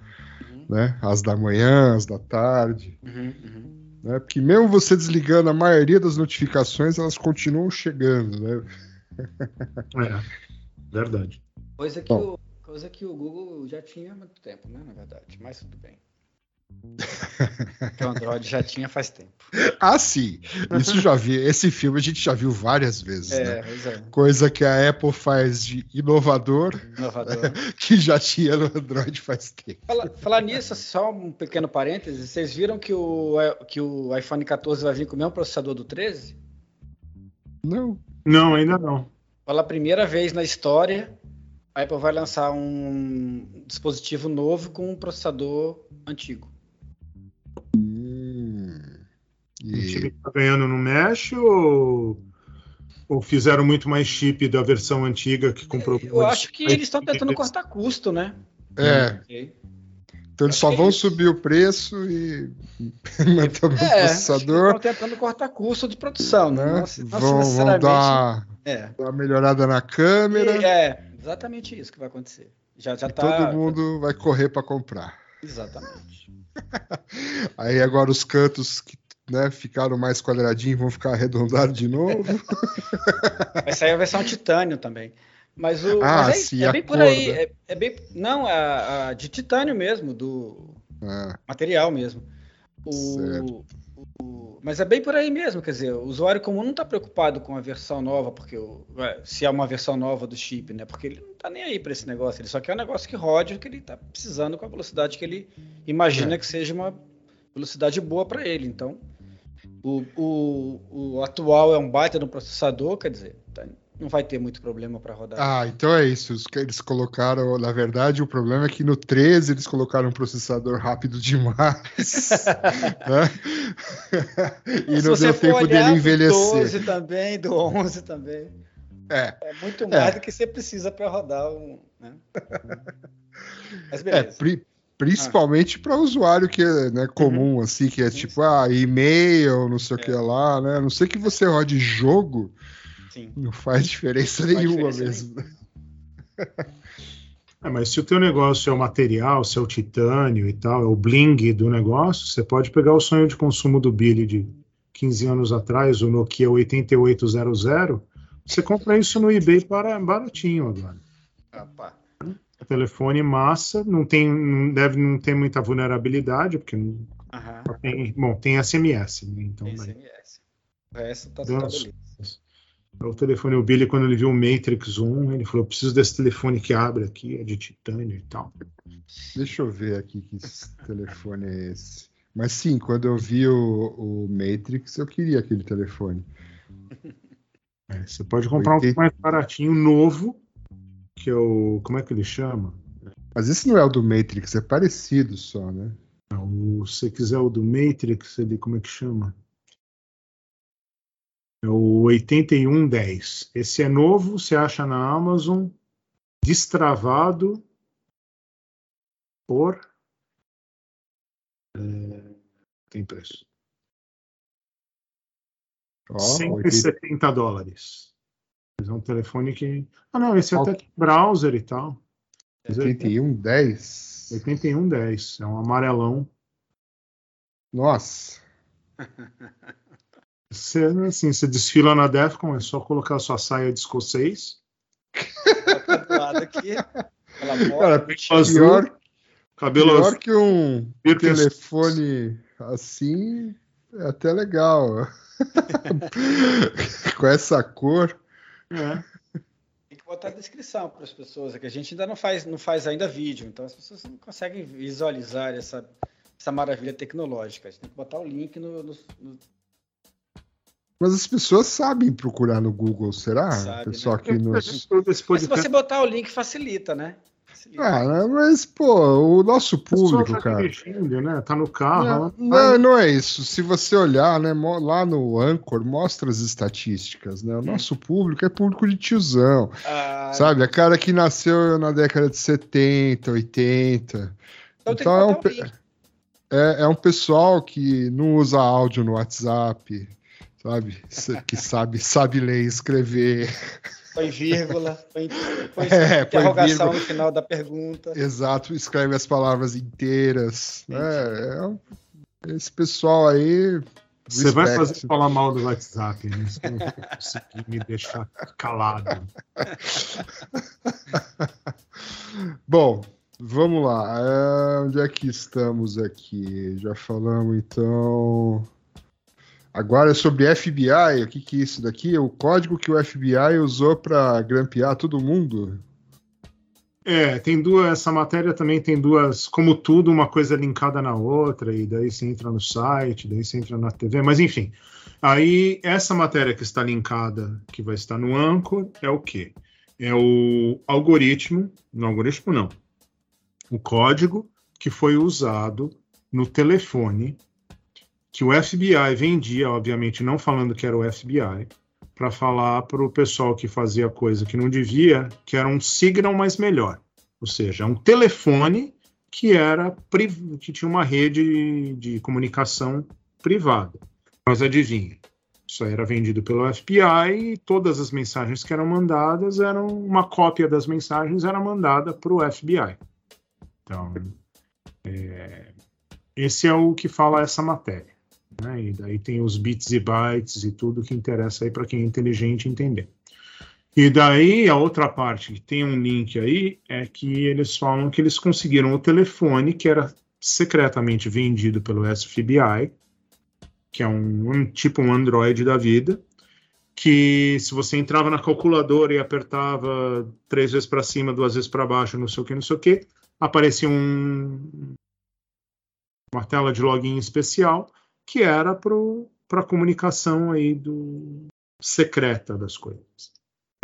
né, as da manhã, as da tarde. uhum, uhum. Né? Porque mesmo você desligando a maioria das notificações, elas continuam chegando. Né? *laughs* é verdade. Coisa que, Bom. o, coisa que o Google já tinha há muito tempo, né? Na verdade, mas tudo bem. Que o Android já tinha faz tempo. *laughs* Ah, sim. Isso já vi. Esse filme a gente já viu várias vezes. É, Né? é. Coisa que a Apple faz de inovador, Inovador. *laughs* que já tinha no Android faz tempo. Fala- falar nisso, só um pequeno parêntese. Vocês viram que o, que o iPhone 14 vai vir com o mesmo processador do 13? Não. Não, ainda não. Pela primeira vez na história, a Apple vai lançar um dispositivo novo com um processador antigo. Time que tá ganhando não mexe ou, ou fizeram muito mais chip da versão antiga que comprou? Eu acho que eles estão tentando cortar custo, né? É, Ok. então eles só Acho vão é isso. subir o preço e *laughs* manter o É, processador. estão tentando cortar custo de produção, né? né? Não, se- não Vão, vão necessariamente. dar, É. dar uma melhorada na câmera E é exatamente isso que vai acontecer. Já, já tá. todo mundo vai correr para comprar. Exatamente. *laughs* Aí agora os cantos que né, ficaram mais quadradinhos vão ficar arredondados de novo. *laughs* Vai sair a versão titânio também. Mas o. Ah, mas é, sim, é bem por aí. É, é bem. Não, a, a de titânio mesmo, do Ah, material mesmo. O, o- mas é bem por aí mesmo, quer dizer, o usuário comum não está preocupado com a versão nova, porque o- ué, se é uma versão nova do chip, né? Porque ele não está nem aí para esse negócio, ele só quer um negócio que rode o que ele está precisando com a velocidade que ele imagina É. que seja uma velocidade boa para ele. Então, o, o, o atual é um baita no processador, quer dizer, tá- não vai ter muito problema para rodar. Ah, então é isso. Eles colocaram, na verdade, o problema é que no 13 eles colocaram um processador rápido demais. *laughs* né? E não deu tempo dele do envelhecer. 12 também, do 11 também. É, É muito mais do que você precisa para rodar um. Né? Mas é beleza. pri- principalmente para usuário que é né, comum, assim, que é tipo, ah, e-mail, não sei o que É. lá, né? A não sei que você rode jogo, Sim. não faz diferença faz nenhuma diferença mesmo. É, mas se o teu negócio é o material, se é o titânio e tal, é o bling do negócio, você pode pegar o sonho de consumo do Billy de 15 anos atrás, o Nokia 8800, você compra isso no eBay para baratinho agora. Opa. Telefone massa, não tem, não deve não ter muita vulnerabilidade, porque não Aham. tem, bom, tem SMS, né? Então, Tem. SMS. O resto tá, Deus. tá. O telefone, o Billy, quando ele viu o Matrix 1, ele falou: preciso desse telefone que abre aqui, é de titânio e tal. Deixa eu ver aqui que telefone é esse. Mas sim, quando eu vi o, o Matrix, eu queria aquele telefone. É, você pode comprar um Oitenta- mais baratinho, novo, que é o. Como é que ele chama? Mas esse não é o do Matrix, é parecido só, né? O, se você quiser o do Matrix, ele, como é que chama? É o 8110. Esse é novo, você acha na Amazon, destravado por. É, tem preço. Ó, 170 dólares. Mas É um telefone que. Ah, não, esse Qual até tem browser e tal. Mas é 81, 10. 8110. É um amarelão. Nossa. *laughs* Você, assim, você desfila na Defcon, é só colocar sua saia de escocês. Tá aqui. Cara, azul, pior, Cabelo pior azul. que um telefone assim é até legal. *laughs* Com essa cor. É. *laughs* Tem que botar a descrição para as pessoas, é que a gente ainda não faz, não faz ainda vídeo, então as pessoas não conseguem visualizar essa, essa maravilha tecnológica. A gente tem que botar o link no. no- no- Mas as pessoas sabem procurar no Google, será? Sabe, Pessoal né? que nos. Mas se você botar o link, facilita, né? Facilita. Ah, né, mas, pô, o nosso público, tá cara. né? Tá no carro. Não, ela- não, não é isso. Se você olhar, né, lá no Anchor, mostra as estatísticas, né? O nosso público é público de tiozão, Ah, sabe? A cara que nasceu na década de 70, 80. então Então é um, link. é, é um pessoal que não usa áudio no WhatsApp, sabe? Que sabe, sabe ler e escrever. Põe vírgula, põe, põe *laughs* É, põe interrogação vírgula. no final da pergunta. Exato, escreve as palavras inteiras. né? É um- esse pessoal aí. Você vai fazer falar mal do WhatsApp, né? Você não conseguir me deixar calado. *laughs* Bom, vamos lá. É, onde é que estamos aqui? Já falamos então. Agora sobre FBI. O que, que é isso daqui? O código que o FBI usou para grampear todo mundo? É, tem duas. Essa matéria também tem duas. Como tudo, uma coisa linkada na outra, e daí você entra no site, daí você entra na TV, mas enfim. Aí, essa matéria que está linkada, que vai estar no Anchor, é o quê? É o algoritmo. No algoritmo, não. O código que foi usado no telefone que o FBI vendia, obviamente não falando que era o FBI, para falar para o pessoal que fazia coisa que não devia, que era um signal mais melhor. Ou seja, um telefone que era que tinha uma rede de comunicação privada. Mas adivinha, isso era vendido pelo FBI e todas as mensagens que eram mandadas eram uma cópia das mensagens era mandada para o FBI. Então, é, esse é o que fala essa matéria. Né? E daí tem os bits e bytes e tudo que interessa aí para quem é inteligente entender. E daí a outra parte que tem um link aí é que eles falam que eles conseguiram o telefone que era secretamente vendido pelo SFBI, que é um, um tipo um Android da vida, que se você entrava na calculadora e apertava três vezes para cima, duas vezes para baixo, não sei o que, não sei o que, aparecia um, uma tela de login especial que era para a comunicação aí do secreta das coisas.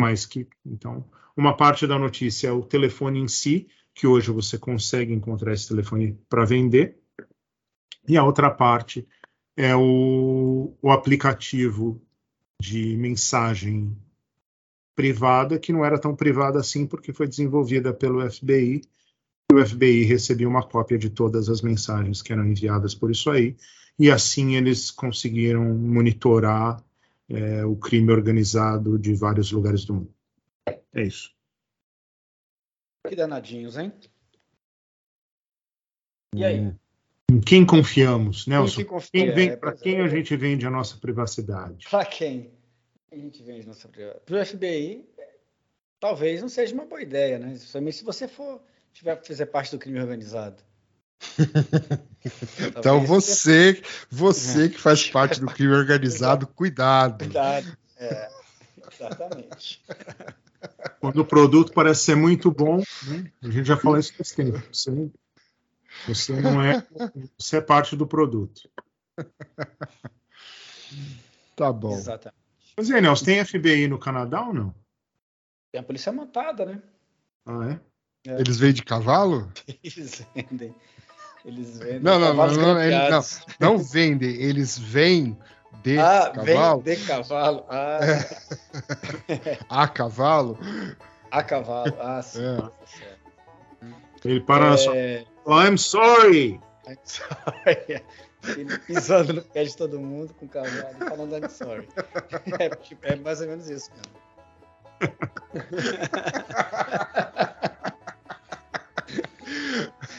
Mas que, então, uma parte da notícia é o telefone em si, que hoje você consegue encontrar esse telefone para vender, e a outra parte é o, o aplicativo de mensagem privada, que não era tão privada assim, porque foi desenvolvida pelo FBI, e o FBI recebia uma cópia de todas as mensagens que eram enviadas por isso aí, e assim eles conseguiram monitorar é, o crime organizado de vários lugares do mundo. É isso. Que danadinhos, hein? E aí? Hum. Em quem confiamos, Nelson? que confia, Quem vem, é, para quem é. a gente vende a nossa privacidade? Pra quem? A gente vende nossa privada. Pro FBI, talvez não seja uma boa ideia, né? Somente se você for tiver fazer parte do crime organizado. *laughs* Então você, você que faz parte do crime organizado, *laughs* cuidado. Cuidado. É, exatamente. Quando o produto parece ser muito bom, né? a gente já falou isso faz tempo. Você, você não é, você é parte do produto. Tá bom. Exatamente. Mas aí, Nelson, tem FBI no Canadá ou não? Tem a polícia montada, né? Ah, é? Eles vêm de cavalo? *laughs* Eles vendem. Eles vendem. Não, não, não, cavalos não, ele- não, não vendem, eles vêm de Ah, cavalo, vem de cavalo. Ah, a cavalo. a cavalo. Ah, sim. É. Ele para na sua. É, Oh, I'm sorry! I'm sorry. Ele pisando no pé de todo mundo com o cavalo e falando I'm sorry. É, tipo, é mais ou menos isso mesmo.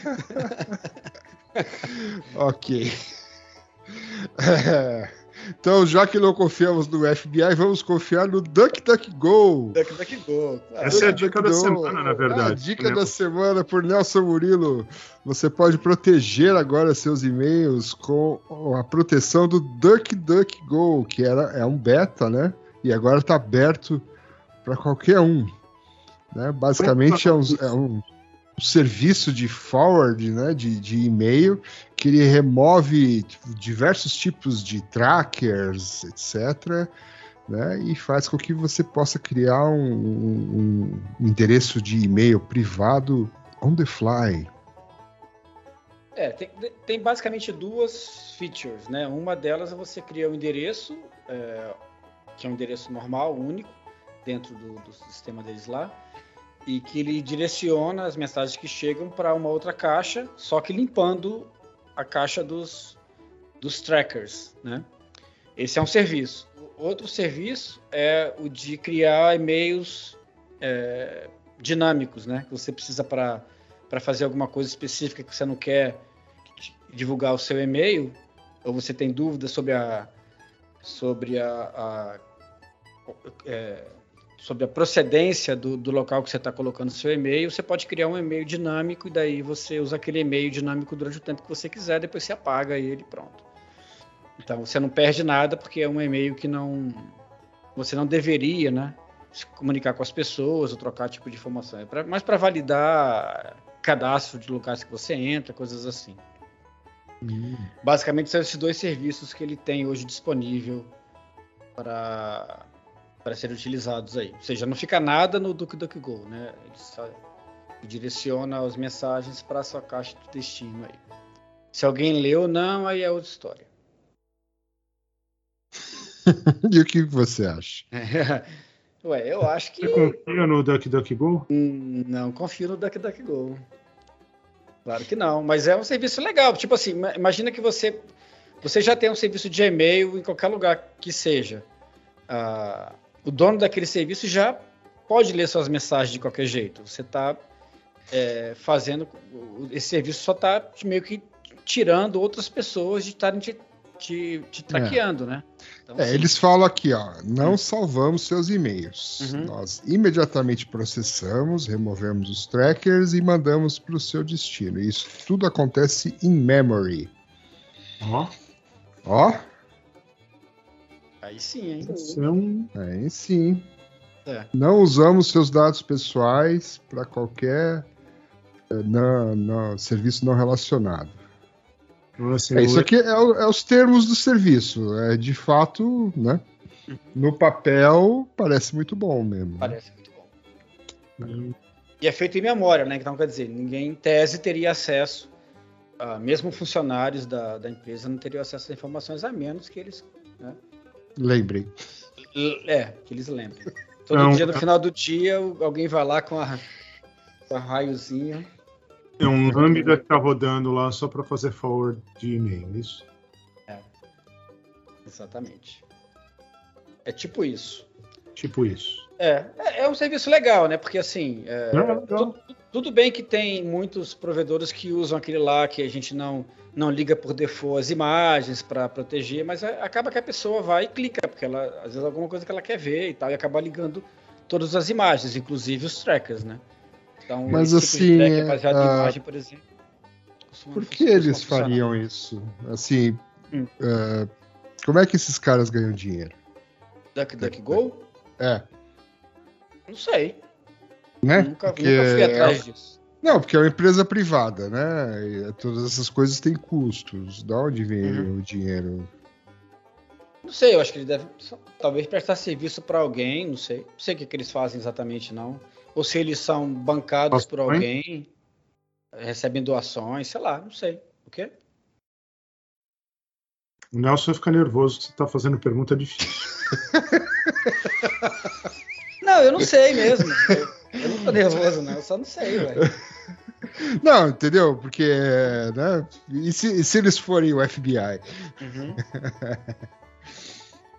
*laughs* *laughs* Ok. É, *laughs* Então, já que não confiamos no FBI, vamos confiar no DuckDuckGo. Duck, duck, go. Claro. Essa é a dica da DuckDuckGo. semana, na verdade. A dica né? da semana por Nelson Murilo. Você pode proteger agora seus e-mails com a proteção do DuckDuckGo, que era, é um beta, né? E agora está aberto para qualquer um. Né? Basicamente é um, é um serviço de forward né? de, de e-mail que ele remove diversos tipos de trackers, etc. Né? E faz com que você possa criar um, um- um endereço de e-mail privado on the fly. É, tem, tem basicamente duas features, né? Uma delas é você criar um endereço, é, que é um endereço normal, único, dentro do, do sistema deles lá, e que ele direciona as mensagens que chegam para uma outra caixa, só que limpando a caixa dos, dos trackers, né? Esse é um serviço. Outro serviço é o de criar e-mails é, dinâmicos, né? Que você precisa para para fazer alguma coisa específica que você não quer divulgar o seu e-mail, ou você tem dúvidas sobre a sobre a, a- é, sobre a procedência do, do local que você está colocando seu e-mail, você pode criar um e-mail dinâmico e daí você usa aquele e-mail dinâmico durante o tempo que você quiser, depois você apaga ele pronto. Então você não perde nada porque é um e-mail que não você não deveria, né, se comunicar com as pessoas ou trocar tipo de informação. É pra, mais para validar cadastro de locais que você entra, coisas assim. Basicamente são esses dois serviços que ele tem hoje disponível para para serem utilizados aí. Ou seja, não fica nada no DuckDuckGo, né? Ele só direciona as mensagens para a sua caixa de destino aí. Se alguém leu ou não, aí é outra história. *laughs* e o que você acha? *laughs* Ué, eu acho que Você confia no DuckDuckGo? Hum, Não confio no DuckDuckGo. Claro que não, mas é um serviço legal. Tipo assim, ima- imagina que você você já tem um serviço de e-mail em qualquer lugar que seja. Ah, o dono daquele serviço já pode ler suas mensagens de qualquer jeito. Você está fazendo esse serviço só está meio que tirando outras pessoas de estarem te te, te traqueando, né? Então, É, assim, eles falam aqui, ó, não salvamos seus e-mails. Uhum. Nós imediatamente processamos, removemos os trackers e mandamos para o seu destino. Isso tudo acontece in memory. Ó, Ó, Aí sim, hein? é um. aí sim. É. Não usamos seus dados pessoais para qualquer eh, não, não, serviço não relacionado. Assim, É, isso aqui é, é os termos do serviço. É de fato, né? Uhum. No papel parece muito bom mesmo. né? Parece muito bom. E é feito em memória, né? Então, quer dizer, ninguém, em tese, teria acesso, ah, mesmo funcionários da, da empresa não teriam acesso às informações, a menos que eles, Lembrem. é, que eles lembrem. *laughs* Todo Não, dia, no tá. final do dia, alguém vai lá com a, com a raiozinha. É um lambda que tá rodando lá só para fazer forward de e-mail, é isso? Exatamente. É tipo isso. Tipo isso. É, é, é um serviço legal, né? Porque assim, é, É, tudo, tudo bem que tem muitos provedores que usam aquele lá que a gente não, não liga por default as imagens para proteger, mas é- acaba que a pessoa vai e clica, porque ela, às vezes alguma coisa que ela quer ver e tal, e acaba ligando todas as imagens, inclusive os trackers, né? Então, Mas, tipo assim, tracker baseado em ah, imagem, por exemplo. Por que eles fariam isso? Assim, Hum. eh, como é que esses caras ganham dinheiro? Duck, Duck, Go? É, Não sei. né? Nunca, Porque nunca fui é- atrás disso. Não, porque é uma empresa privada, né? E todas essas coisas têm custos. Da onde vem Uhum. o dinheiro? Não sei, eu acho que eles devem talvez prestar serviço para alguém, não sei. Não sei o que, que eles fazem exatamente, não. Ou se eles são bancados por alguém, recebem doações, sei lá, não sei. O quê? O Nelson vai ficar nervoso que você tá fazendo pergunta difícil. *laughs* Não, eu não sei mesmo. Eu, *laughs* tô nervoso, não. Eu só não sei, velho. *laughs* Não, entendeu? Porque, né? E se, e se eles forem o FBI? Uhum. *laughs*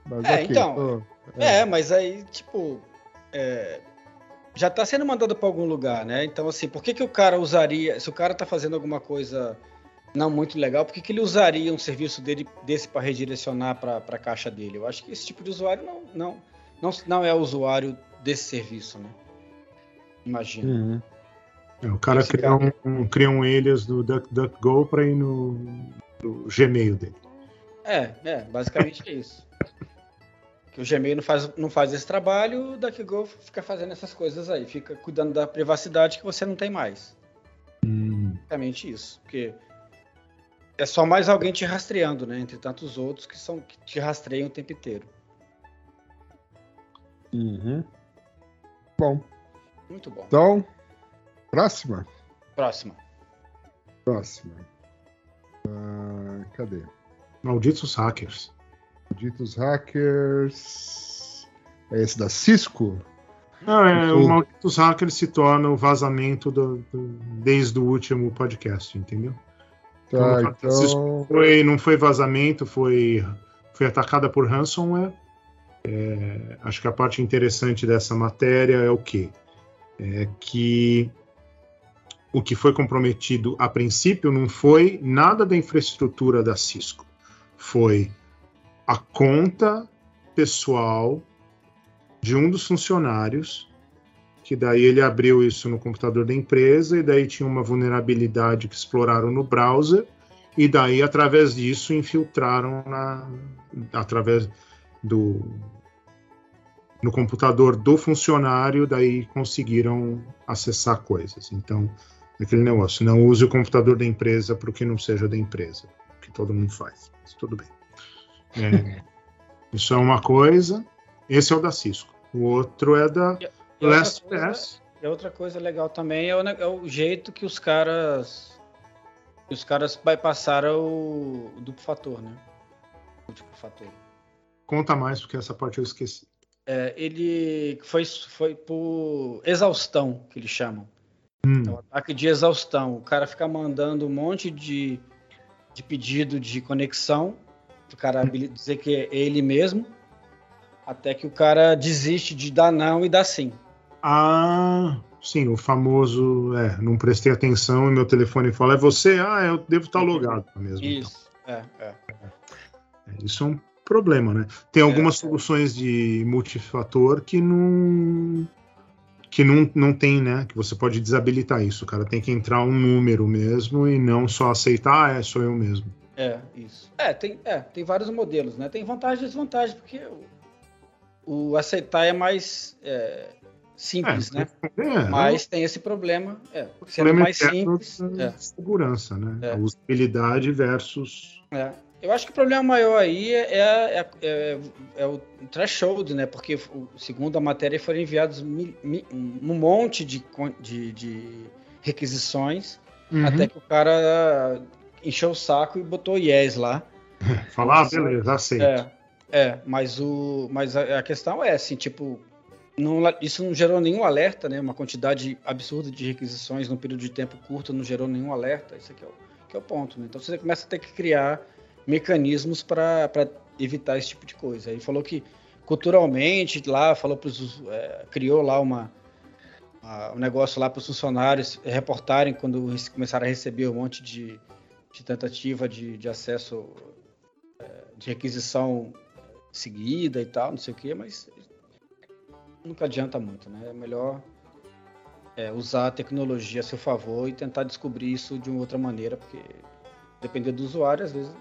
Mas, É, ok, então, tô- É, mas aí, tipo, é, já tá sendo mandado para algum lugar, né? Então, assim, por que, que o cara usaria, se o cara tá fazendo alguma coisa não muito legal, por que, que ele usaria um serviço dele, desse para redirecionar para a caixa dele? Eu acho que esse tipo de usuário não, não, não, não é usuário desse serviço, né? Imagina. Uhum. É, o cara cria cara- um, um, cria um alias do DuckDuckGo para ir no, no Gmail dele. É, é, basicamente é isso. Que o Gmail não faz, não faz esse trabalho, o DuckGo fica fazendo essas coisas aí, fica cuidando da privacidade que você não tem mais. Basicamente isso. Porque é só mais alguém te rastreando, né? Entre tantos outros que são que te rastreiam o tempo inteiro. Uhum. Bom, Muito bom. então, próxima? Próxima. Próxima. Ah, cadê? Malditos hackers. Malditos hackers. É esse da Cisco? Não, é, O- o Malditos hackers se torna o vazamento do, do- desde o último podcast, entendeu? Tá, Então, então. Foi, não foi vazamento, foi, foi atacada por ransomware. É, acho que a parte interessante dessa matéria é o quê? É que o que foi comprometido a princípio não foi nada da infraestrutura da Cisco, foi a conta pessoal de um dos funcionários, que daí ele abriu isso no computador da empresa e daí tinha uma vulnerabilidade que exploraram no browser e daí através disso infiltraram na através do no computador do funcionário daí conseguiram acessar coisas então aquele negócio não use o computador da empresa para o que não seja da empresa que todo mundo faz mas tudo bem É, *laughs* isso é uma coisa esse é o da Cisco o outro é da LastPass E outra coisa legal também é o, é o jeito que os caras. que os caras bypassaram o, o duplo fator, né? O duplo fator. conta mais porque essa parte eu esqueci É, ele foi, foi por exaustão, que eles chamam. Hum. É um ataque de exaustão. O cara fica mandando um monte de, de pedido de conexão, o cara habili- dizer que é ele mesmo, até que o cara desiste de dar não e dar sim. Ah, sim, o famoso, é, não prestei atenção e meu telefone fala, é você? Ah, eu devo estar logado mesmo. então. Isso, é, é. Isso é um problema, né? Tem algumas soluções de multifator que não que não, não tem, né? Que você pode desabilitar isso. Cara tem que entrar um número mesmo e não só aceitar, ah, é, sou eu mesmo. É, isso. É, tem, é, tem vários modelos, né? Tem vantagem e desvantagem, porque o, o aceitar é mais é, simples, né? É, Mas tem esse problema, é, sendo mais simples. É, segurança, né? É. A usabilidade versus. é. Eu acho que o problema maior aí é, é, é- é o threshold, né? Porque, segundo a matéria, foram enviados mi- mi- um monte de, de, de requisições Uhum. até que o cara encheu o saco e botou yes lá. *laughs* Falar, ah, beleza, aceito. É, é, mas o, mas a, a questão é assim, tipo, não, isso não gerou nenhum alerta, né? Uma quantidade absurda de requisições num período de tempo curto não gerou nenhum alerta. Isso aqui é o, que é o ponto. Né? Então você começa a ter que criar mecanismos para evitar esse tipo de coisa. Aí falou que culturalmente lá falou pros, é, criou lá uma uma- um negócio lá para os funcionários reportarem quando começaram a receber um monte de, de tentativa de, de acesso é, de requisição seguida e tal, não sei o que, mas nunca adianta muito, né? É melhor é, usar a tecnologia a seu favor e tentar descobrir isso de uma outra maneira, porque depender do usuário, às vezes,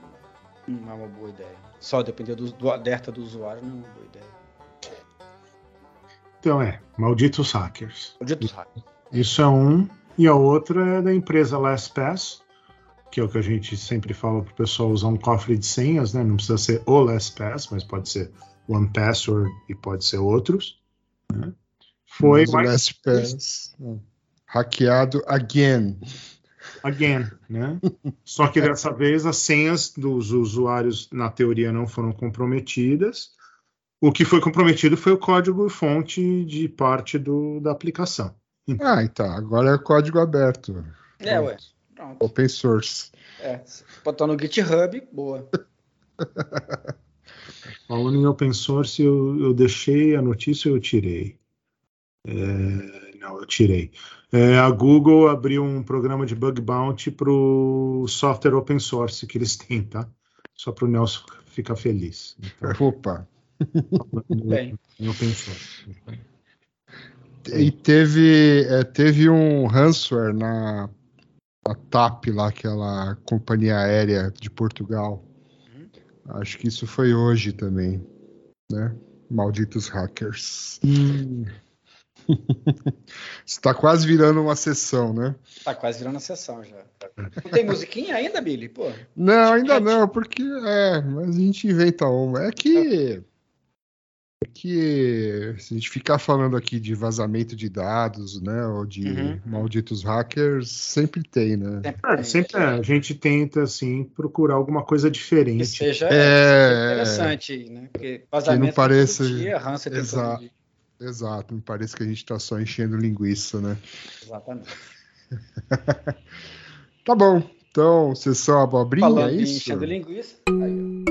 não é uma boa ideia. Só depender do, do alerta do usuário não é uma boa ideia. Então é, malditos hackers. O dito hack. Isso é um. E a outra é da empresa LastPass, que é o que a gente sempre fala para o pessoal usar um cofre de senhas, né? Não precisa ser o LastPass, mas pode ser One Password e pode ser outros. né? Foi Mas mais LastPass, é, hackeado again. Again, né? Só que dessa vez as senhas dos usuários, na teoria, não foram comprometidas. O que foi comprometido foi o código-fonte de parte do, da aplicação. Ah, então, agora é código aberto. É, ué. Pronto. Open source. É, botar no GitHub, boa. *laughs* Falando em open source, eu, eu deixei a notícia ou eu tirei? É, não, eu tirei. É, a Google abriu um programa de bug bounty para o software open source que eles têm, tá? Só para o Nelson ficar feliz. Então, *laughs* Opa. Bem, em open source. E teve, é, teve um ransomware na, na TAP, lá, aquela companhia aérea de Portugal. Acho que isso foi hoje também, né? Malditos hackers. *laughs* Está quase virando uma sessão, né? tá quase virando a sessão já. Não tem musiquinha ainda, Billy? Pô, Não, ainda não, porque é, mas a gente inventa uma. É que é que se a gente ficar falando aqui de vazamento de dados, né, ou de Uhum. malditos hackers, sempre tem, né? sempre, É, sempre é, a gente tenta assim procurar alguma coisa Que diferente. seja É, interessante, né? Porque vazamento Que não pareça- tem todo dia, ranço tem Exa- dia. Exato, me parece que a gente está só enchendo linguiça, né? Exatamente. *laughs* Tá bom. Então, sessão abobrinha, Falando é isso? enchendo linguiça, aí.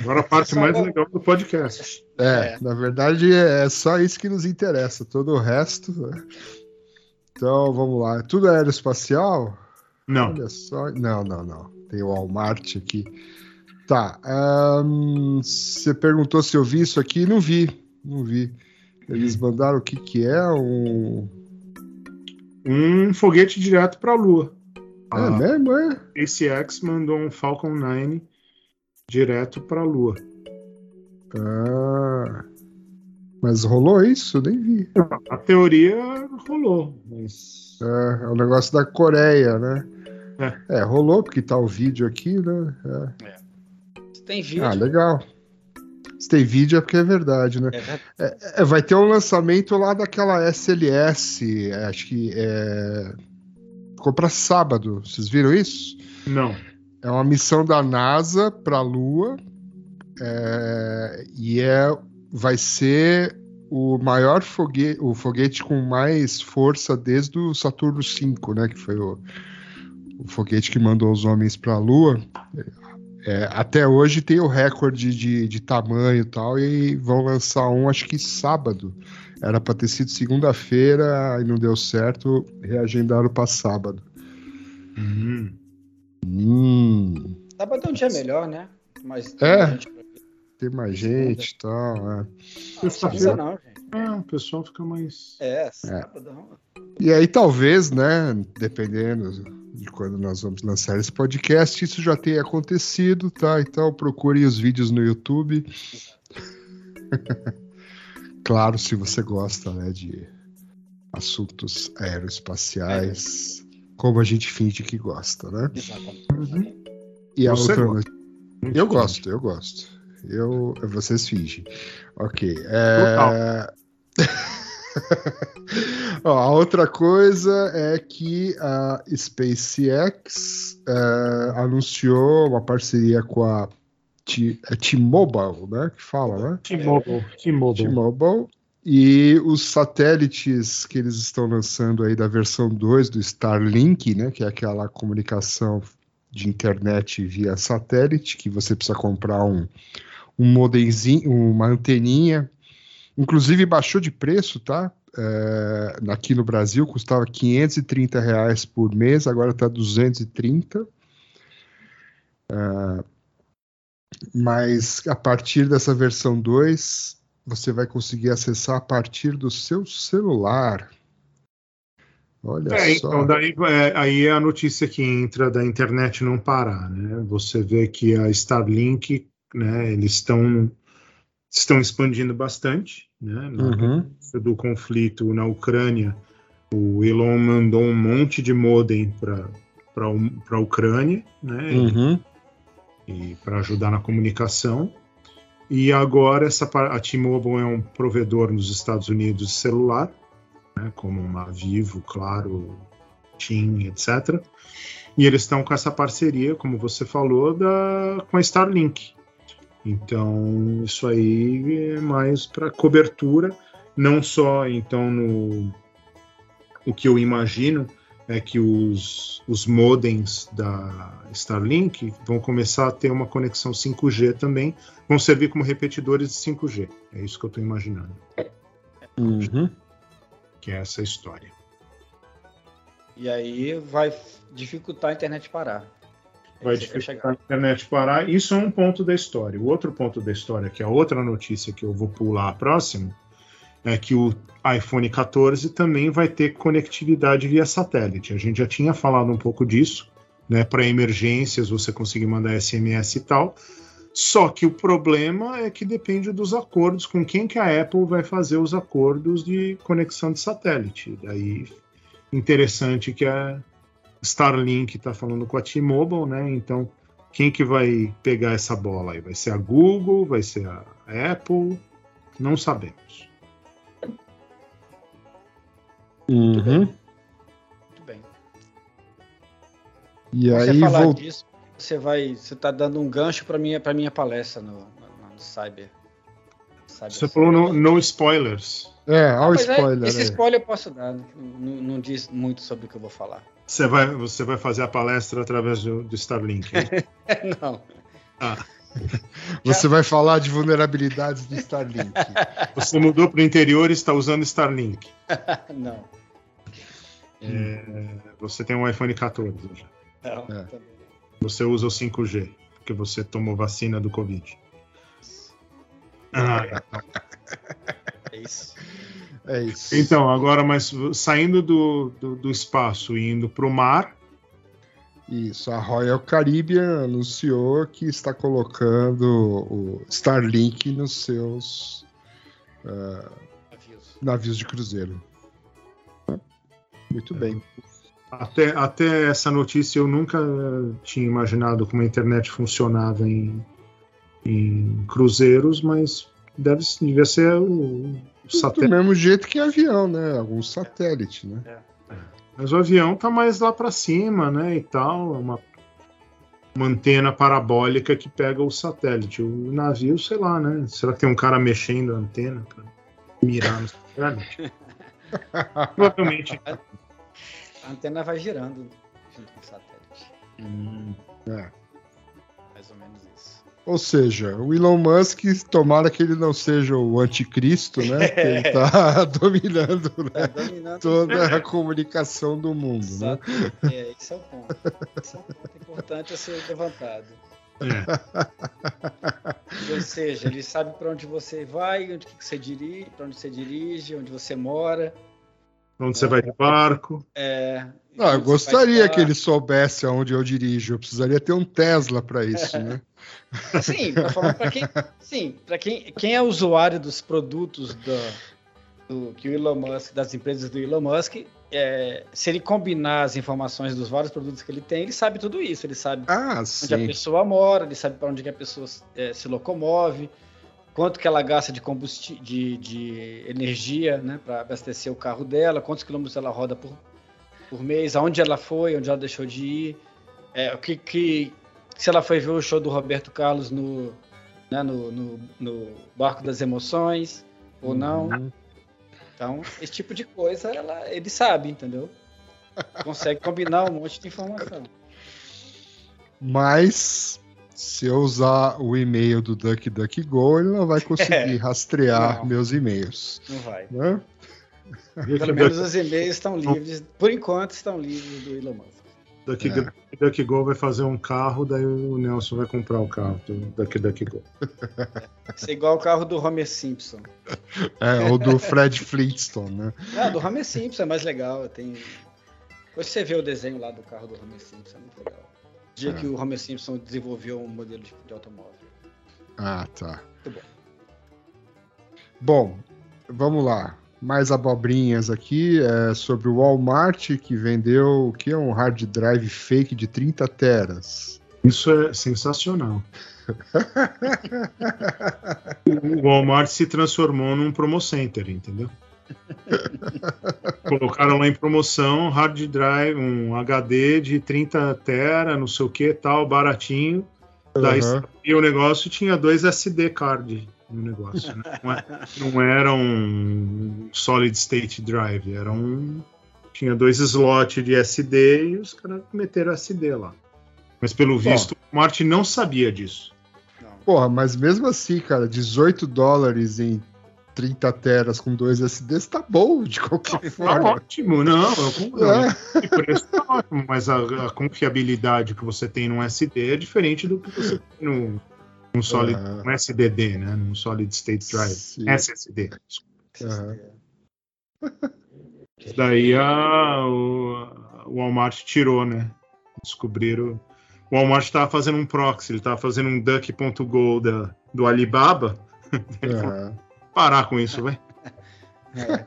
Agora a parte mais legal do podcast. É, É. na verdade é só isso que nos interessa, todo o resto. né? Então, vamos lá. Tudo aeroespacial? Não, Olha só. Não, não, não. Tem o Walmart aqui. Tá. Você perguntou se eu vi isso aqui? Não vi. Não vi. Eles mandaram o que que é? Um... um foguete direto para a Lua. É A mesmo, é? SpaceX mandou um Falcon 9 direto para a Lua. Ah. Mas rolou isso? Nem vi. A teoria rolou, mas É, é o negócio da Coreia, né? É. rolou, porque tá o vídeo aqui, né? É. Se tem vídeo, Ah, legal. Se tem vídeo é porque é verdade, né? é verdade. É, vai ter um lançamento lá daquela SLS, é, acho que é. Ficou para sábado, vocês viram isso? não. É uma missão da NASA para a Lua é, e é, vai ser o maior foguete, o foguete com mais força desde o Saturno V, né? Que foi o, o foguete que mandou os homens para a Lua. É, até hoje tem o recorde de, de tamanho e tal, e vão lançar um, acho que sábado. Era para ter sido segunda-feira e não deu certo, reagendaram para sábado. Hum. Hum, Sábado é um dia melhor, né? Mas É. gente- tem mais gente e tal. é. Ah, não, gente. É, o pessoal fica mais. É, sábado. E aí, talvez, né, dependendo de quando nós vamos lançar esse podcast, isso já tenha acontecido, tá? Então procure os vídeos no YouTube. *laughs* claro, se você gosta, né, de assuntos aeroespaciais, como a gente finge que gosta, né? Exatamente. E a Você outra gosta. Eu gosto, eu gosto. Eu, vocês fingem. Ok. é- *laughs* *laughs* Ó, a outra coisa é que a SpaceX é, anunciou uma parceria com a é T-Mobile, né? Que fala, né? T-Mobile. T-Mobile. T-Mobile. E os satélites que eles estão lançando aí da versão 2 do Starlink, né? Que é aquela comunicação de internet via satélite, que você precisa comprar um, um modemzinho, uma anteninha. Inclusive baixou de preço, tá? É, aqui no Brasil custava 530 reais por mês, agora está 230. É, mas a partir dessa versão 2, você vai conseguir acessar a partir do seu celular. Olha É, só. então daí é, aí é a notícia que entra da internet não parar, né? Você vê que a Starlink, né? Eles estão estão expandindo bastante, né? No Uhum. do conflito na Ucrânia, o Elon mandou um monte de modem para para a Ucrânia, né? Uhum. e para ajudar na comunicação. E agora essa a T-Mobile é um provedor nos Estados Unidos de celular, né, como uma Vivo, Claro, TIM, etc. E eles estão com essa parceria, como você falou, da, com a Starlink. Então isso aí é mais para cobertura, não só então no o que eu imagino é que os, os modems da Starlink vão começar a ter uma conexão 5G também, vão servir como repetidores de 5G. É isso que eu estou imaginando, Uhum. que é essa história. E aí vai dificultar a internet parar. Vai dificultar a internet parar. Isso é um ponto da história. O outro ponto da história, que é a outra notícia que eu vou pular a próxima, é que o iPhone 14 também vai ter conectividade via satélite. A gente já tinha falado um pouco disso, né? Para emergências, você conseguir mandar SMS e tal. Só que o problema é que depende dos acordos, com quem que a Apple vai fazer os acordos de conexão de satélite. Daí, interessante que a Starlink está falando com a T-Mobile, né? Então, quem que vai pegar essa bola aí? Vai ser a Google? Vai ser a Apple? Não sabemos. Uhum. Muito bem. E Quando aí você falar vou... disso, você vai, você tá dando um gancho para minha, para minha palestra no, no, no Cyber. Cyber Você falou no, no spoilers. É, olha o Mas é, spoiler esse aí. spoiler eu posso dar, não, não- não diz muito sobre o que eu vou falar. Você vai, você vai fazer a palestra através do, do Starlink. *laughs* não. *laughs* Você vai falar de vulnerabilidades do Starlink. *laughs* Você mudou para o interior e está usando Starlink. não. Você tem um iPhone 14 já. Não, É. também. Você usa o 5G, porque você tomou vacina do Covid. Ah, É isso. É isso. Então, agora, mas saindo do, do, do espaço e indo para o mar, Isso, a Royal Caribbean anunciou que está colocando o Starlink nos seus Aviso. navios de cruzeiro. Muito bem. até, até essa notícia eu nunca tinha imaginado como a internet funcionava em, em cruzeiros, mas deve, devia ser o, o Do satélite. mesmo jeito que avião, né? Algum satélite, né? Mas o avião tá mais lá para cima, né? E tal, uma, uma antena parabólica que pega o satélite. O navio, sei lá, né? Será que tem um cara mexendo a antena para mirar no satélite? *laughs* Provavelmente. A antena vai girando junto com o satélite. É. Ou seja, o Elon Musk, tomara que ele não seja o anticristo, né? *laughs* Que ele tá *laughs* dominando né, Tá dominando toda a comunicação do mundo, né? Exato. É, esse é o ponto. Esse é um ponto importante a ser levantado. Ou seja, ele sabe para onde você vai, onde que você dirige, para onde você dirige, onde você mora. Onde você vai de barco. É, Ah, eu gostaria que ele soubesse aonde eu dirijo. Eu precisaria ter um Tesla para isso, né? Sim, para falar para quem, sim, para quem, quem é usuário dos produtos do, do- que o Elon Musk, das empresas do Elon Musk, é, se ele combinar as informações dos vários produtos que ele tem, ele sabe tudo isso. Ele sabe Ah, onde a pessoa mora, ele sabe para onde que a pessoa eh, se locomove, quanto que ela gasta de combustível, de, de energia, né, para abastecer o carro dela, quantos quilômetros ela roda por, por mês, aonde ela foi, onde ela deixou de ir, é, o que, que se ela foi ver o show do Roberto Carlos no, né, no, no, no barco das emoções ou não. Uhum. Então, esse tipo de coisa, ela, ele sabe, entendeu? Consegue combinar um monte de informação. Mas se eu usar o e-mail do DuckDuckGo, ele não vai *laughs* conseguir rastrear Não. meus e-mails. Não vai. Né? Pelo *laughs* menos os e-mails estão livres, por enquanto estão livres do Elon Musk. Daqui, É. daqui Go vai fazer um carro, daí o Nelson vai comprar o carro do daqui daqui Go. Isso é igual o carro do Homer Simpson. É, ou do Fred Flintstone, né? Ah, do Homer Simpson é mais legal. Tem... Depois você vê o desenho lá do carro do Homer Simpson, é muito legal. O dia É. que o Homer Simpson desenvolveu um modelo de, de automóvel. Ah, tá. Muito bom. Bom, vamos lá. Mais abobrinhas aqui é sobre o Walmart que vendeu o que é um hard drive fake de 30 teras. Isso é sensacional. *laughs* o Walmart se transformou num promo center, entendeu? Colocaram lá em promoção hard drive, um HD de 30 tera, não sei o que, tal, baratinho. Daí e o negócio tinha dois SD card no negócio. Né? Não, é- não era um solid state drive, era um. Tinha dois slots de SD e os caras meteram SD lá. Mas pelo visto, o Martin não sabia disso. Não. Porra, mas mesmo assim, cara, 18 dólares em 30 teras com dois SDs tá bom de qualquer Tá forma. ótimo, não, eu. É. O preço tá ótimo, mas a, a confiabilidade que você tem num SD é diferente do que você tem num, num solid, Aham. num SDD, né? Num solid state drive. Sim. SSD. Aham. Daí a, o, o Walmart tirou, né? Descobriram. O Walmart estava fazendo um proxy, ele estava fazendo um duck.go da, do Alibaba. Ele falou, Aham. *laughs* parar com isso, vai. É.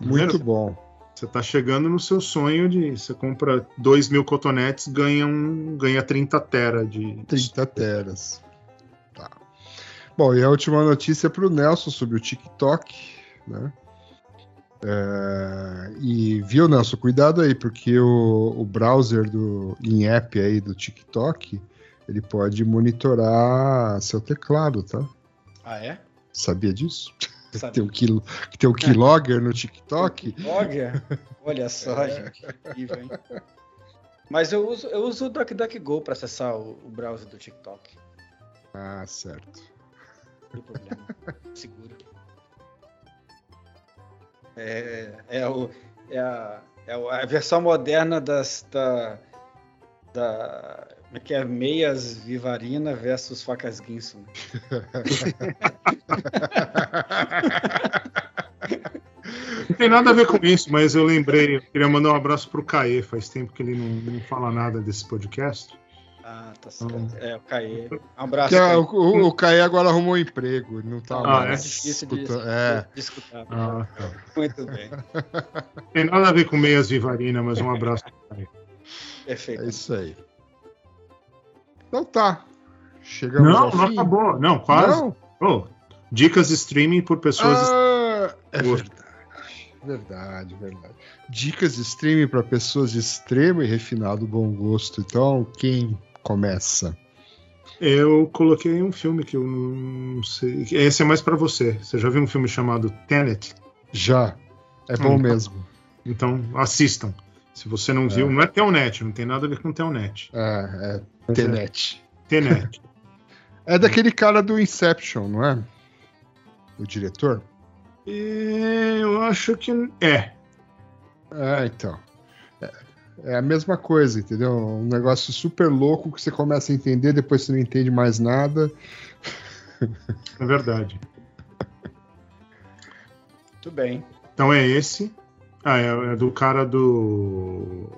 Muito bom. Você tá chegando no seu sonho de você compra 2 mil cotonetes, ganha, um, ganha 30 tera de. 30 teras. Tá. Bom, e a última notícia para o Nelson sobre o TikTok, né? É, e viu, Nelson, cuidado aí, porque o, o browser do em app aí do TikTok ele pode monitorar seu teclado, tá? Ah, é? Sabia disso? *laughs* Sabe? Tem um, que tem um keylogger no TikTok? Logger? Olha só, gente. que incrível, hein? Mas eu uso, eu uso o DuckDuckGo para acessar o, o browser do TikTok. Ah, certo. Não tem problema. Seguro. É, é, o, é, a, é o- a versão moderna das, da, da. É que é? Meias Vivarina versus facas Guinso. Não tem nada a ver com isso, mas eu lembrei, eu queria mandar um abraço pro Caê, faz tempo que ele não, não fala nada desse podcast. Ah, tá certo. É, o Caê. Um abraço. Caê. o, o, o Caê agora arrumou um emprego, não tá Ah, mais é difícil de, É, de escutar. Ah, Muito bem. Não tem nada a ver com meias Vivarina, mas um abraço pro Caê. Perfeito. é isso aí. Então tá. Chegamos Não, não fim. acabou, não, quase. Não? Oh, dicas de streaming por pessoas. Ah, é verdade. Verdade, verdade. Dicas de streaming para pessoas de extremo e refinado bom gosto. Então, quem começa? Eu coloquei um filme que eu não sei. Esse é mais pra você. Você já viu um filme chamado Tenet? Já. É bom Hum. mesmo. Então assistam. Se você não viu, não é Telnet, não tem nada a ver com Telnet. É, é é. Tenet. Tenet. É daquele cara do Inception, não é? O diretor? E eu acho que é. É, então. É, é a mesma coisa, entendeu? Um negócio super louco que você começa a entender, depois você não entende mais nada. É verdade. Muito bem. Então é esse. Ah, é, é do cara do.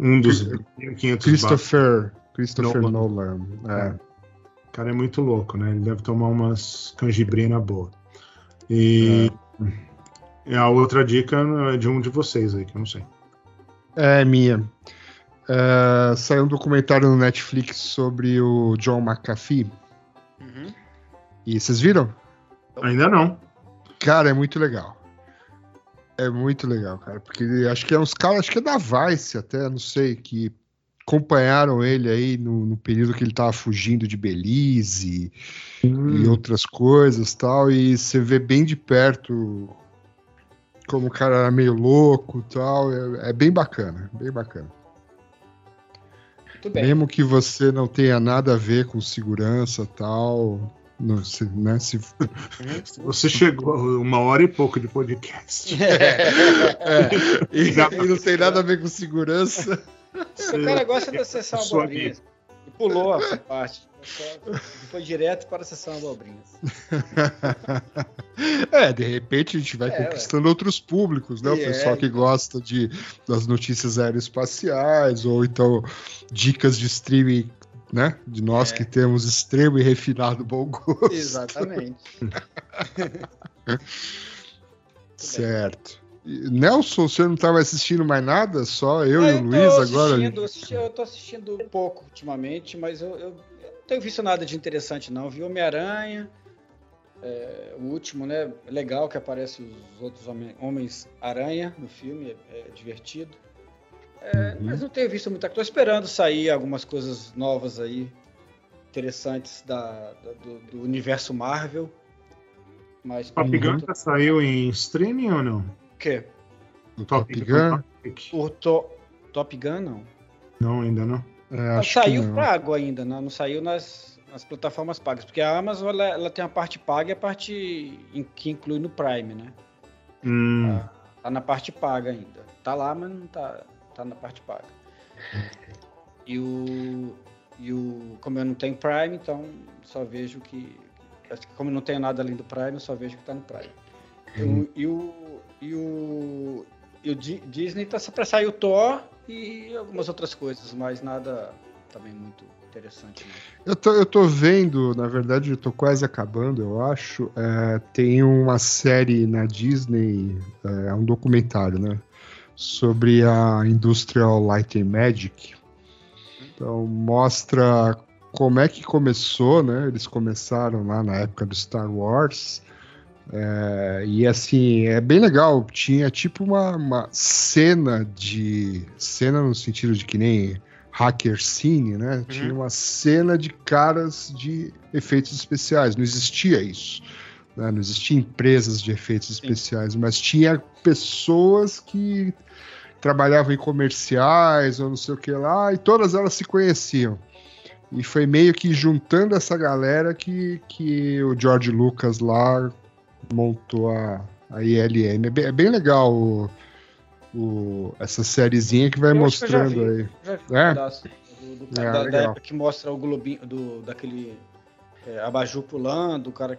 Um dos 500 Christopher, Christopher Nolan. Nolan. É. O cara é muito louco, né? Ele deve tomar umas canjibrina boa. E e a outra dica é de um de vocês aí, que eu não sei. É minha. É, saiu um documentário no Netflix sobre o John McAfee. Uhum. E vocês viram? Ainda não. Cara, é muito legal. É muito legal, cara. Porque acho que é uns caras, acho que é da Vice até, não sei, que acompanharam ele aí no, no período que ele tava fugindo de Belize e outras coisas tal. E você vê bem de perto como o cara era meio louco e tal. É, é bem bacana, bem bacana. Mesmo que você não tenha nada a ver com segurança tal. Não, se, né, se, *laughs* Você chegou a uma hora e pouco de podcast. é, e, *laughs* Já- e não tem nada a ver com segurança. O cara gosta da sessão Sua abobrinhas. E pulou essa parte. Só- Foi direto para a sessão abobrinhas. *laughs* É, de repente a gente vai É, conquistando outros públicos, né? O E pessoal é, que gosta de, das notícias aeroespaciais, ou então dicas de streaming, né? De nós É. que temos extremo e refinado bom gosto. Exatamente. *laughs* *laughs* Certo. Nelson, você não estava assistindo mais nada? Só eu Ah, e o tô Luiz agora? assistindo, assisti- eu tô assistindo pouco ultimamente, mas eu, eu- eu não tenho visto nada de interessante, não. Vi Homem-Aranha, é, o último, né? Legal que aparece os outros Homens-Aranha no filme, é, é divertido. É, Uhum. Mas não tenho visto muita coisa. Tô esperando sair algumas coisas novas aí, interessantes da, da- do, do universo Marvel. Mas Top Gun enquanto- já saiu em streaming ou não? Quê? Top Gun? O To- Top Gun, não. Não, ainda não. É, Não saiu não. pago ainda, não, não saiu nas, nas plataformas pagas, porque a Amazon ela, ela tem a parte paga e a parte in- que inclui no Prime, né? Hum, Tá na parte paga ainda. Tá lá, mas não tá, tá na parte paga. *laughs* E o, e o. Como eu não tenho Prime, então só vejo que. Como eu não tenho nada além do Prime, eu só vejo que tá no Prime. E o- E o. E o. E o Di- Disney tá pra sair o Thor e algumas outras coisas, mas nada também muito interessante. Não. Eu tô, eu tô vendo, na verdade, eu tô quase acabando, eu acho. é, tem uma série na Disney, é um documentário, né? Sobre a Industrial Light and Magic. Então, mostra como é que começou, né? Eles começaram lá na época do Star Wars. É, e assim, é bem legal. Tinha tipo uma, uma cena de. Cena no sentido de que nem hacker scene, né? Tinha uma cena de caras de efeitos especiais. Não existia isso. né? Não existia empresas de efeitos especiais, mas tinha pessoas que trabalhavam em comerciais ou não sei o que lá, e todas elas se conheciam. E foi meio que juntando essa galera que, que o George Lucas lá montou a, a ILM. É bem, é bem legal o- o- essa sériezinha que vai Eu acho que mostrando vi. aí. É? do, do- É, da, da época que mostra o globinho do, daquele é, abajur pulando, o cara.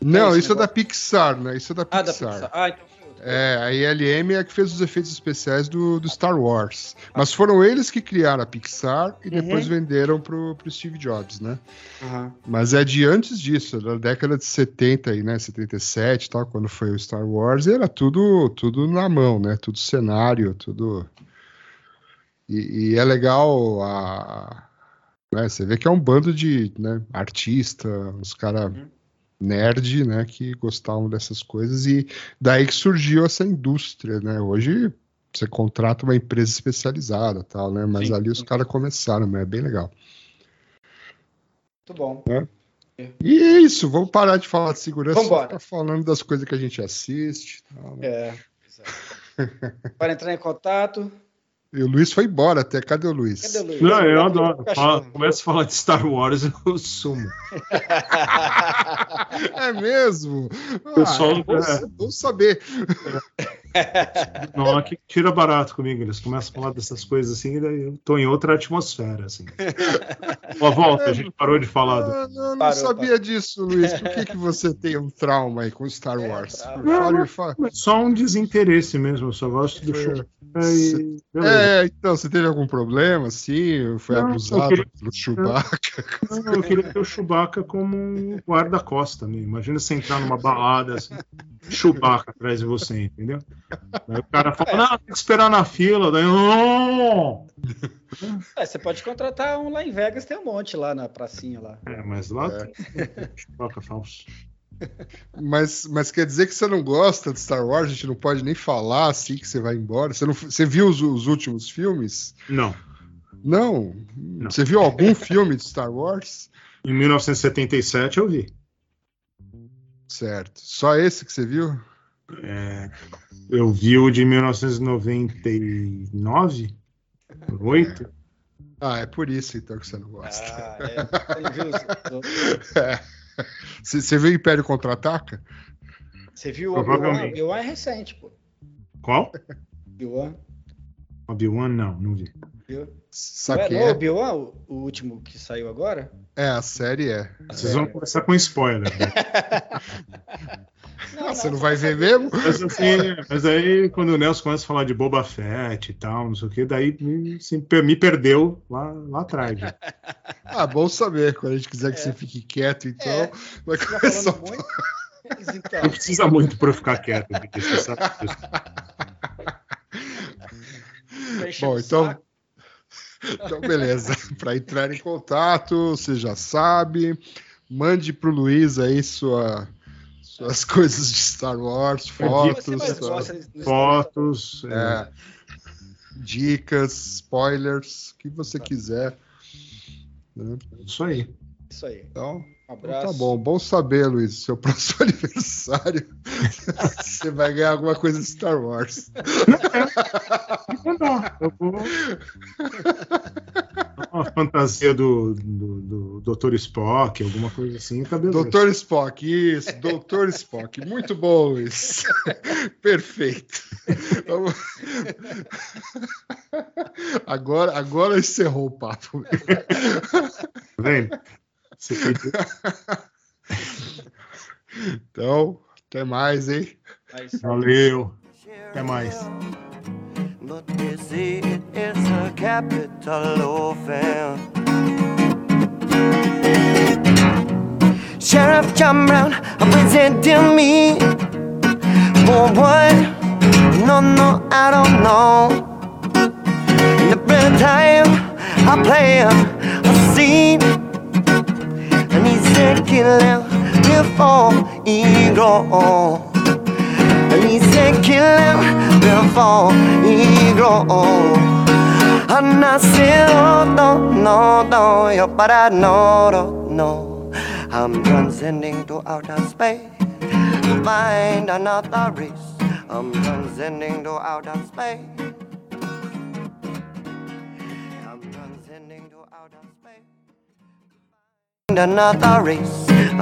Não, isso é da negócio? Pixar, né? Isso é da Ah, da Pixar. Pixar. Ah, então. É, a ILM é que fez os efeitos especiais do, do Star Wars. Mas foram eles que criaram a Pixar e depois Uhum. venderam pro, pro Steve Jobs, né? Aham. Mas é de antes disso, da década de 70 aí, né? 77 e tal, quando foi o Star Wars, era tudo, tudo na mão, né? Tudo cenário, tudo. E, e é legal a. né, Você vê que é um bando de né, artista, uns caras Uhum. Nerd, né? Que gostavam dessas coisas, e daí que surgiu essa indústria, né? Hoje você contrata uma empresa especializada tal, né? Mas Sim, ali os sim. caras começaram, mas é bem legal. Muito bom. E é isso, vamos parar de falar de segurança, Vambora. ficar falando das coisas que a gente assiste. Tal, né? É. exato. Para entrar em contato, E o Luiz foi embora até. Cadê o Luiz? Cadê o Luiz? Não, eu adoro. Começa a falar de Star Wars, *laughs* eu sumo. *laughs* É mesmo? Pessoal, Ah, é é. bom saber. *laughs* Não, aqui tira barato comigo. Eles começam a falar dessas coisas assim, e daí eu tô em outra atmosfera, assim. *laughs* Ó, volta, a gente parou de falar. do- Ah, não, não Parou, sabia disso, Luiz. Por que, que você tem um trauma aí com Star É, Wars? trauma. Fale, fale. Só um desinteresse mesmo, eu só gosto do show. É, então, você teve algum problema, assim? Foi Não, eu abusado queria- pelo Chewbacca? Não, eu queria ter o Chewbacca como um guarda-costa. Né? Imagina você entrar numa balada, assim, Chewbacca atrás de você, entendeu? Aí o cara fala, não, tem que esperar na fila. Daí, não! É, você pode contratar um lá em Vegas, tem um monte lá na pracinha lá. É, mas lá tem Chewbacca falso. Mas, mas quer dizer que você não gosta de Star Wars? A gente não pode nem falar assim que você vai embora. Você, não, você viu os, os últimos filmes? Não. Não. Você viu algum filme de Star Wars? Em 1977 eu vi. Certo. Só esse que você viu? É, eu vi o de 1999? 8? Ah, é por isso então que você não gosta. Ah, é. É. *laughs* Você, você viu Império Contra-Ataca? Você viu o Obi-Wan? Obi-Wan é recente, pô. Qual? Obi-Wan. Obi-Wan? Não, não vi. Viu? Sabe Não é, é é? Obi-Wan, o, último que saiu agora? É, a série é. Vocês vão começar com spoiler. né? *laughs* Não, Ah, você não vai ver mesmo? Mas, assim, mas aí, quando o Nelson começa a falar de Boba Fett e tal, não sei o que, daí me, assim, me perdeu lá, lá atrás. já. *laughs* Ah, bom saber. Quando a gente quiser que É. você fique quieto, então. É. Vai Tá começar. falando *laughs* muito? Mas então, Não precisa muito para eu ficar quieto, porque você sabe disso. Bom, então. Então, beleza. *laughs* Para entrar em contato, você já sabe. Mande pro Luiz aí sua, suas *laughs* coisas de Star Wars, O fotos, no Fotos. é, é, dicas, spoilers, o que você quiser. né? Isso aí. Isso aí. Então, Um então abraço. tá bom. Bom saber, Luiz. Seu *laughs* próximo aniversário, você vai ganhar alguma coisa de Star Wars. Então tá, eu vou. *laughs* Uma fantasia do, do, do Dr. Spock, alguma coisa assim, tá beleza. Doutor Spock, isso, Doutor Spock. Muito bom, Luiz. *laughs* Perfeito. Vamos- Agora, agora encerrou o papo. Tá vendo? Então, até mais, hein? Mas- Valeu. Até mais. But it is a capital offense. Sheriff John Brown representing me. For what? No, no, I don't know. And every time I play and he said, kill him before he grow. And he said, kill him before he grow. And I said, oh, no, no, no, yeah, but I know, no, no. I'm transcending to outer space to find another race. I'm transcending to outer space. Another race.